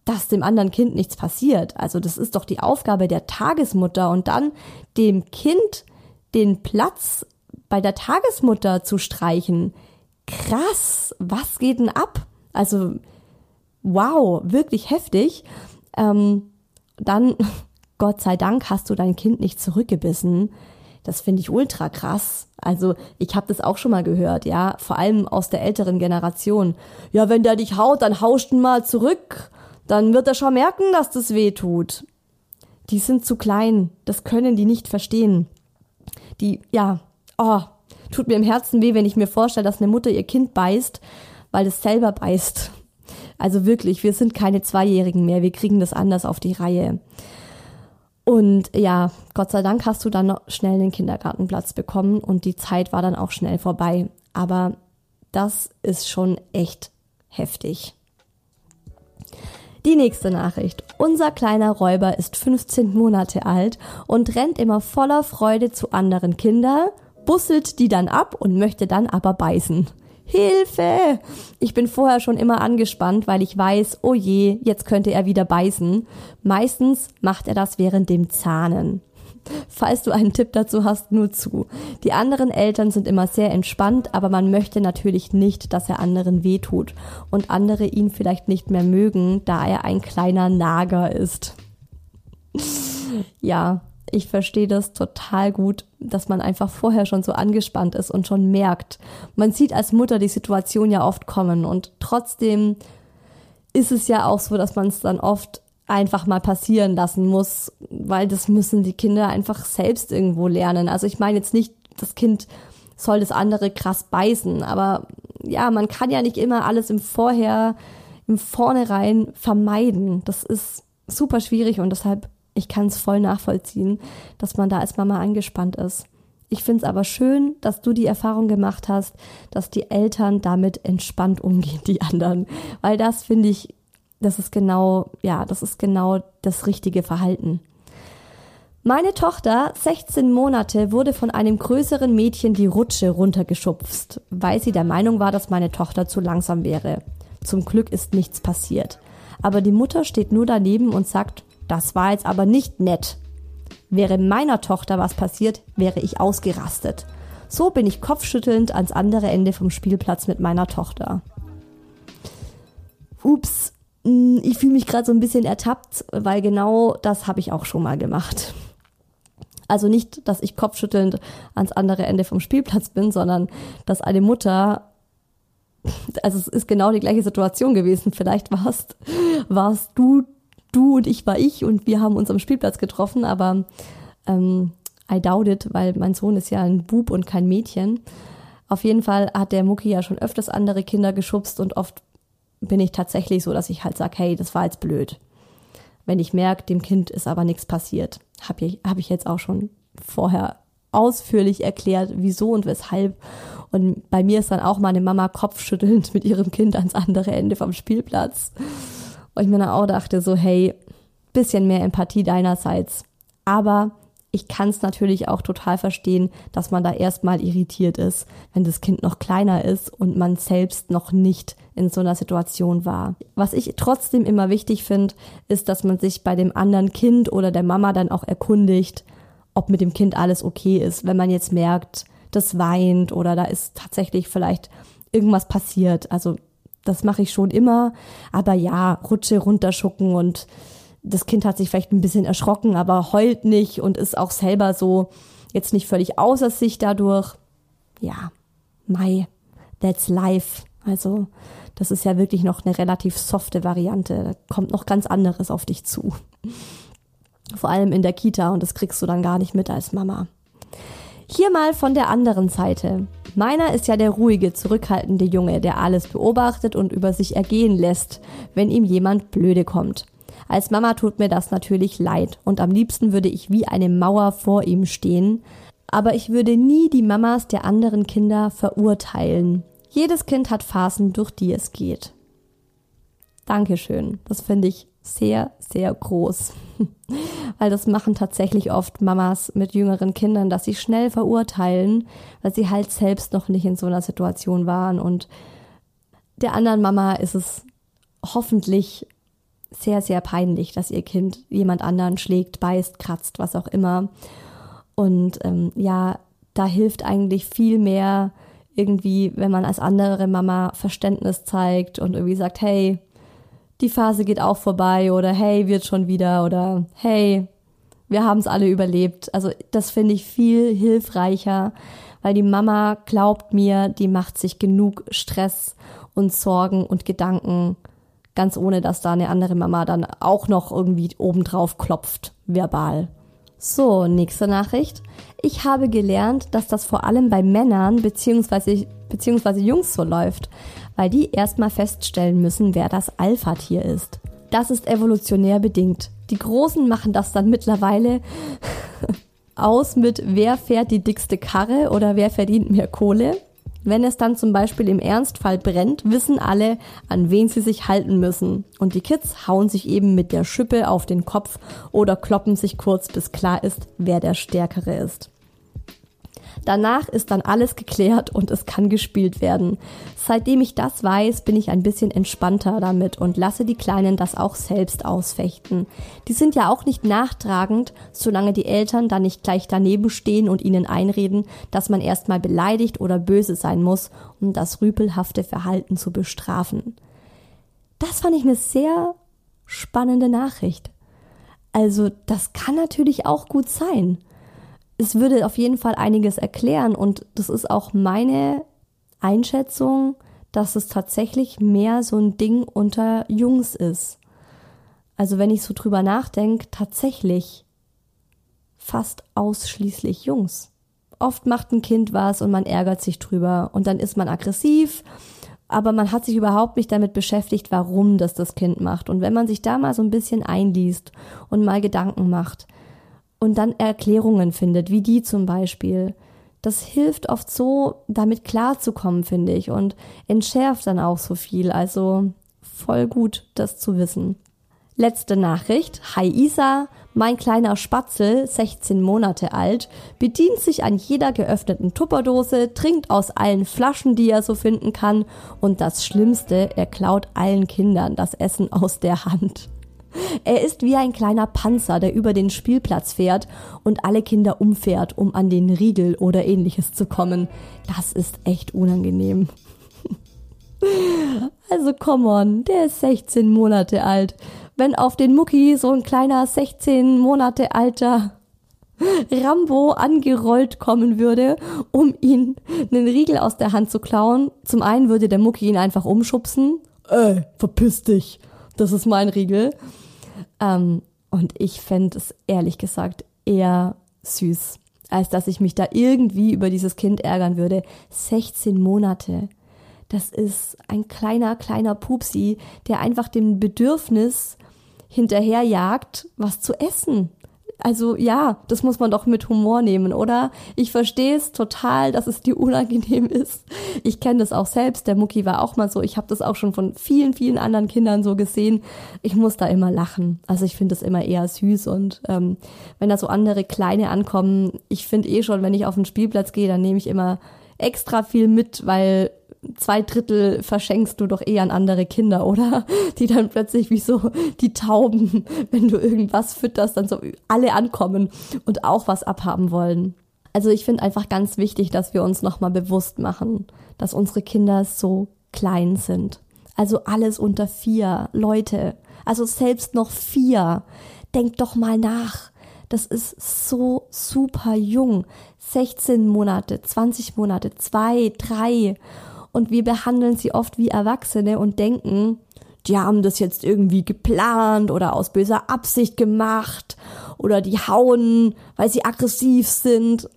dass dem anderen Kind nichts passiert. Also das ist doch die Aufgabe der Tagesmutter und dann dem Kind den Platz bei der Tagesmutter zu streichen. Krass, was geht denn ab? Also wow, wirklich heftig. Ähm, dann, [laughs] Gott sei Dank, hast du dein Kind nicht zurückgebissen. Das finde ich ultra krass. Also ich habe das auch schon mal gehört, ja, vor allem aus der älteren Generation. Ja, wenn der dich haut, dann haust du mal zurück dann wird er schon merken, dass das weh tut. Die sind zu klein, das können die nicht verstehen. Die, ja, oh, tut mir im Herzen weh, wenn ich mir vorstelle, dass eine Mutter ihr Kind beißt, weil es selber beißt. Also wirklich, wir sind keine Zweijährigen mehr, wir kriegen das anders auf die Reihe. Und ja, Gott sei Dank hast du dann noch schnell den Kindergartenplatz bekommen und die Zeit war dann auch schnell vorbei. Aber das ist schon echt heftig. Die nächste Nachricht. Unser kleiner Räuber ist 15 Monate alt und rennt immer voller Freude zu anderen Kindern, busselt die dann ab und möchte dann aber beißen. Hilfe! Ich bin vorher schon immer angespannt, weil ich weiß, oh je, jetzt könnte er wieder beißen. Meistens macht er das während dem Zahnen. Falls du einen Tipp dazu hast, nur zu. Die anderen Eltern sind immer sehr entspannt, aber man möchte natürlich nicht, dass er anderen wehtut und andere ihn vielleicht nicht mehr mögen, da er ein kleiner Nager ist. ja, ich verstehe das total gut, dass man einfach vorher schon so angespannt ist und schon merkt. Man sieht als Mutter die Situation ja oft kommen und trotzdem ist es ja auch so, dass man es dann oft einfach mal passieren lassen muss, weil das müssen die Kinder einfach selbst irgendwo lernen. Also ich meine jetzt nicht, das Kind soll das andere krass beißen, aber ja, man kann ja nicht immer alles im Vorher, im Vornherein vermeiden. Das ist super schwierig und deshalb, ich kann es voll nachvollziehen, dass man da als Mama angespannt ist. Ich finde es aber schön, dass du die Erfahrung gemacht hast, dass die Eltern damit entspannt umgehen, die anderen. Weil das finde ich das ist genau, ja, das ist genau das richtige Verhalten. Meine Tochter, 16 Monate, wurde von einem größeren Mädchen die Rutsche runtergeschubst, weil sie der Meinung war, dass meine Tochter zu langsam wäre. Zum Glück ist nichts passiert. Aber die Mutter steht nur daneben und sagt, das war jetzt aber nicht nett. Wäre meiner Tochter was passiert, wäre ich ausgerastet. So bin ich kopfschüttelnd ans andere Ende vom Spielplatz mit meiner Tochter. Ups, ich fühle mich gerade so ein bisschen ertappt, weil genau das habe ich auch schon mal gemacht. Also nicht, dass ich kopfschüttelnd ans andere Ende vom Spielplatz bin, sondern dass eine Mutter, also es ist genau die gleiche Situation gewesen. Vielleicht warst, warst du, du und ich war ich und wir haben uns am Spielplatz getroffen, aber ähm, I doubt it, weil mein Sohn ist ja ein Bub und kein Mädchen. Auf jeden Fall hat der Mucki ja schon öfters andere Kinder geschubst und oft bin ich tatsächlich so, dass ich halt sage, hey, das war jetzt blöd. Wenn ich merke, dem Kind ist aber nichts passiert, habe ich, hab ich jetzt auch schon vorher ausführlich erklärt, wieso und weshalb. Und bei mir ist dann auch meine Mama kopfschüttelnd mit ihrem Kind ans andere Ende vom Spielplatz. Und ich mir dann auch dachte so, hey, bisschen mehr Empathie deinerseits. Aber ich kann es natürlich auch total verstehen, dass man da erstmal irritiert ist, wenn das Kind noch kleiner ist und man selbst noch nicht in so einer Situation war. Was ich trotzdem immer wichtig finde, ist, dass man sich bei dem anderen Kind oder der Mama dann auch erkundigt, ob mit dem Kind alles okay ist. Wenn man jetzt merkt, das weint oder da ist tatsächlich vielleicht irgendwas passiert. Also das mache ich schon immer. Aber ja, Rutsche runterschucken und das Kind hat sich vielleicht ein bisschen erschrocken, aber heult nicht und ist auch selber so jetzt nicht völlig außer sich dadurch. Ja, Mai, that's life. Also, das ist ja wirklich noch eine relativ softe Variante. Da kommt noch ganz anderes auf dich zu. Vor allem in der Kita und das kriegst du dann gar nicht mit als Mama. Hier mal von der anderen Seite. Meiner ist ja der ruhige, zurückhaltende Junge, der alles beobachtet und über sich ergehen lässt, wenn ihm jemand blöde kommt. Als Mama tut mir das natürlich leid und am liebsten würde ich wie eine Mauer vor ihm stehen, aber ich würde nie die Mamas der anderen Kinder verurteilen. Jedes Kind hat Phasen, durch die es geht. Dankeschön. Das finde ich sehr, sehr groß. [laughs] weil das machen tatsächlich oft Mamas mit jüngeren Kindern, dass sie schnell verurteilen, weil sie halt selbst noch nicht in so einer Situation waren und der anderen Mama ist es hoffentlich sehr, sehr peinlich, dass ihr Kind jemand anderen schlägt, beißt, kratzt, was auch immer. Und ähm, ja, da hilft eigentlich viel mehr irgendwie, wenn man als andere Mama Verständnis zeigt und irgendwie sagt, hey, die Phase geht auch vorbei oder hey, wird schon wieder oder hey, wir haben es alle überlebt. Also das finde ich viel hilfreicher, weil die Mama glaubt mir, die macht sich genug Stress und Sorgen und Gedanken ganz ohne, dass da eine andere Mama dann auch noch irgendwie obendrauf klopft, verbal. So, nächste Nachricht. Ich habe gelernt, dass das vor allem bei Männern bzw. beziehungsweise Jungs so läuft, weil die erstmal feststellen müssen, wer das Alpha-Tier ist. Das ist evolutionär bedingt. Die Großen machen das dann mittlerweile [laughs] aus mit, wer fährt die dickste Karre oder wer verdient mehr Kohle. Wenn es dann zum Beispiel im Ernstfall brennt, wissen alle, an wen sie sich halten müssen. Und die Kids hauen sich eben mit der Schippe auf den Kopf oder kloppen sich kurz, bis klar ist, wer der Stärkere ist. Danach ist dann alles geklärt und es kann gespielt werden. Seitdem ich das weiß, bin ich ein bisschen entspannter damit und lasse die Kleinen das auch selbst ausfechten. Die sind ja auch nicht nachtragend, solange die Eltern dann nicht gleich daneben stehen und ihnen einreden, dass man erstmal beleidigt oder böse sein muss, um das rüpelhafte Verhalten zu bestrafen. Das fand ich eine sehr spannende Nachricht. Also, das kann natürlich auch gut sein es würde auf jeden Fall einiges erklären und das ist auch meine Einschätzung, dass es tatsächlich mehr so ein Ding unter Jungs ist. Also wenn ich so drüber nachdenke, tatsächlich fast ausschließlich Jungs. Oft macht ein Kind was und man ärgert sich drüber und dann ist man aggressiv, aber man hat sich überhaupt nicht damit beschäftigt, warum das das Kind macht. Und wenn man sich da mal so ein bisschen einliest und mal Gedanken macht, und dann Erklärungen findet, wie die zum Beispiel. Das hilft oft so, damit klarzukommen, finde ich, und entschärft dann auch so viel. Also voll gut, das zu wissen. Letzte Nachricht. Hi Isa, mein kleiner Spatzel, 16 Monate alt, bedient sich an jeder geöffneten Tupperdose, trinkt aus allen Flaschen, die er so finden kann und das Schlimmste, er klaut allen Kindern das Essen aus der Hand. Er ist wie ein kleiner Panzer, der über den Spielplatz fährt und alle Kinder umfährt, um an den Riegel oder ähnliches zu kommen. Das ist echt unangenehm. [laughs] Also come on, der ist 16 Monate alt wenn auf den Mucki so ein kleiner 16 Monate alter Rambo angerollt kommen würde, um ihn einen Riegel aus der Hand zu klauen. Zum einen würde der Mucki ihn einfach umschubsen. Ey, verpiss dich. Das ist mein Riegel. Ähm, und ich fände es ehrlich gesagt eher süß, als dass ich mich da irgendwie über dieses Kind ärgern würde. 16 Monate. Das ist ein kleiner, kleiner Pupsi, der einfach dem Bedürfnis hinterherjagt, was zu essen. Also ja, das muss man doch mit Humor nehmen, oder? Ich verstehe es total, dass es dir unangenehm ist. Ich kenne das auch selbst. Der Mucki war auch mal so. Ich habe das auch schon von vielen, vielen anderen Kindern so gesehen. Ich muss da immer lachen. Also ich finde es immer eher süß und ähm, wenn da so andere Kleine ankommen, ich finde eh schon, wenn ich auf den Spielplatz gehe, dann nehme ich immer extra viel mit, weil zwei Drittel verschenkst du doch eher an andere Kinder, oder? [laughs] Die dann plötzlich wie so die Tauben, [laughs] wenn du irgendwas fütterst, dann so alle ankommen und auch was abhaben wollen. Also ich finde einfach ganz wichtig, dass wir uns nochmal bewusst machen, dass unsere Kinder so klein sind. Also alles unter vier Leute. Also selbst noch vier. Denkt doch mal nach. Das ist so super jung. 16 Monate, 20 Monate, zwei, drei und wir behandeln sie oft wie Erwachsene und denken, die haben das jetzt irgendwie geplant oder aus böser Absicht gemacht oder die hauen, weil sie aggressiv sind.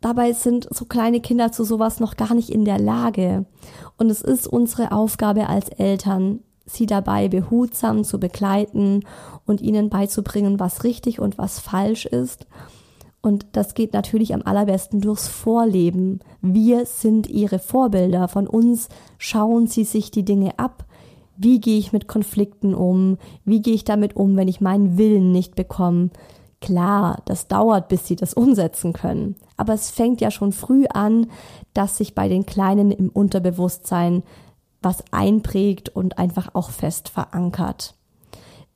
Dabei sind so kleine Kinder zu sowas noch gar nicht in der Lage. Und es ist unsere Aufgabe als Eltern, sie dabei behutsam zu begleiten und ihnen beizubringen, was richtig und was falsch ist und das geht natürlich am allerbesten durchs Vorleben. Wir sind ihre Vorbilder. Von uns schauen sie sich die Dinge ab. Wie gehe ich mit Konflikten um? Wie gehe ich damit um, wenn ich meinen Willen nicht bekomme? Klar, das dauert, bis sie das umsetzen können. Aber es fängt ja schon früh an, dass sich bei den Kleinen im Unterbewusstsein was einprägt und einfach auch fest verankert.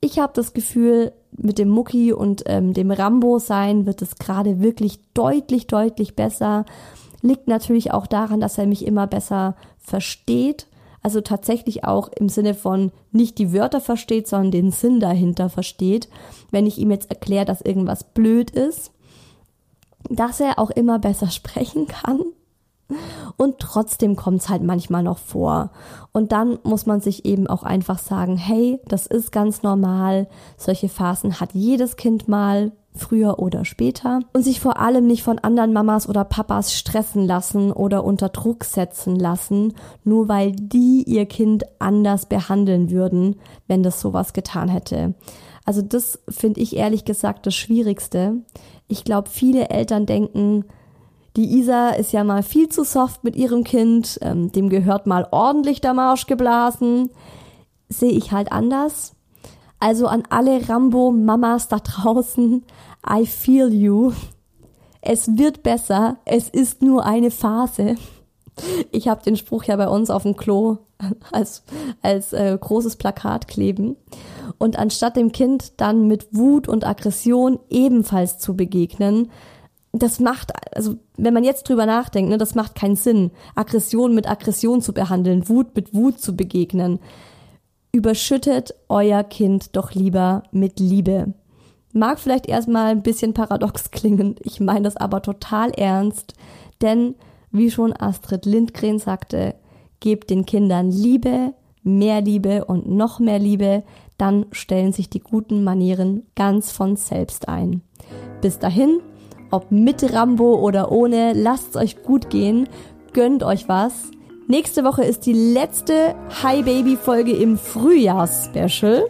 Ich habe das Gefühl, mit dem Mucki und ähm, dem Rambo-Sein wird es gerade wirklich deutlich, deutlich besser. Liegt natürlich auch daran, dass er mich immer besser versteht. Also tatsächlich auch im Sinne von nicht die Wörter versteht, sondern den Sinn dahinter versteht. Wenn ich ihm jetzt erkläre, dass irgendwas blöd ist, dass er auch immer besser [laughs] sprechen kann. Und trotzdem kommt es halt manchmal noch vor. Und dann muss man sich eben auch einfach sagen, hey, das ist ganz normal. Solche Phasen hat jedes Kind mal, früher oder später. Und sich vor allem nicht von anderen Mamas oder Papas stressen lassen oder unter Druck setzen lassen, nur weil die ihr Kind anders behandeln würden, wenn das sowas getan hätte. Also das finde ich ehrlich gesagt das Schwierigste. Ich glaube, viele Eltern denken, die Isa ist ja mal viel zu soft mit ihrem Kind, ähm, dem gehört mal ordentlich der Marsch geblasen. Sehe ich halt anders. Also an alle Rambo-Mamas da draußen, I feel you. Es wird besser, es ist nur eine Phase. Ich habe den Spruch ja bei uns auf dem Klo als, als äh, großes Plakat kleben. Und anstatt dem Kind dann mit Wut und Aggression ebenfalls zu begegnen, das macht, also wenn man jetzt drüber nachdenkt, ne, das macht keinen Sinn, Aggression mit Aggression zu behandeln, Wut mit Wut zu begegnen. Überschüttet euer Kind doch lieber mit Liebe. Mag vielleicht erstmal ein bisschen paradox [laughs] klingen, ich meine das aber total ernst, denn wie schon Astrid Lindgren sagte, gebt den Kindern Liebe, mehr Liebe und noch mehr Liebe, dann stellen sich die guten Manieren ganz von selbst ein. Bis dahin, ob mit Rambo oder ohne, lasst es euch gut gehen, gönnt euch was. Nächste Woche ist die letzte Hi Baby Folge im Frühjahrs-Special.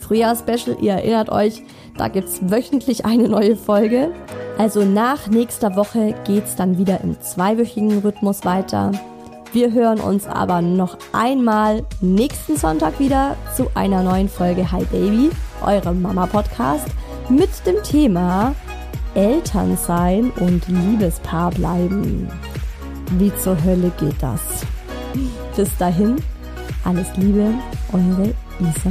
Frühjahrs-Special, ihr erinnert euch, da gibt's wöchentlich eine neue Folge. Also nach nächster Woche geht's dann wieder im zweiwöchigen Rhythmus weiter. Wir hören uns aber noch einmal nächsten Sonntag wieder zu einer neuen Folge Hi Baby, eurem Mama-Podcast mit dem Thema Elternsein und Liebespaar bleiben. Wie zur Hölle geht das? Bis dahin, alles Liebe, eure Isa.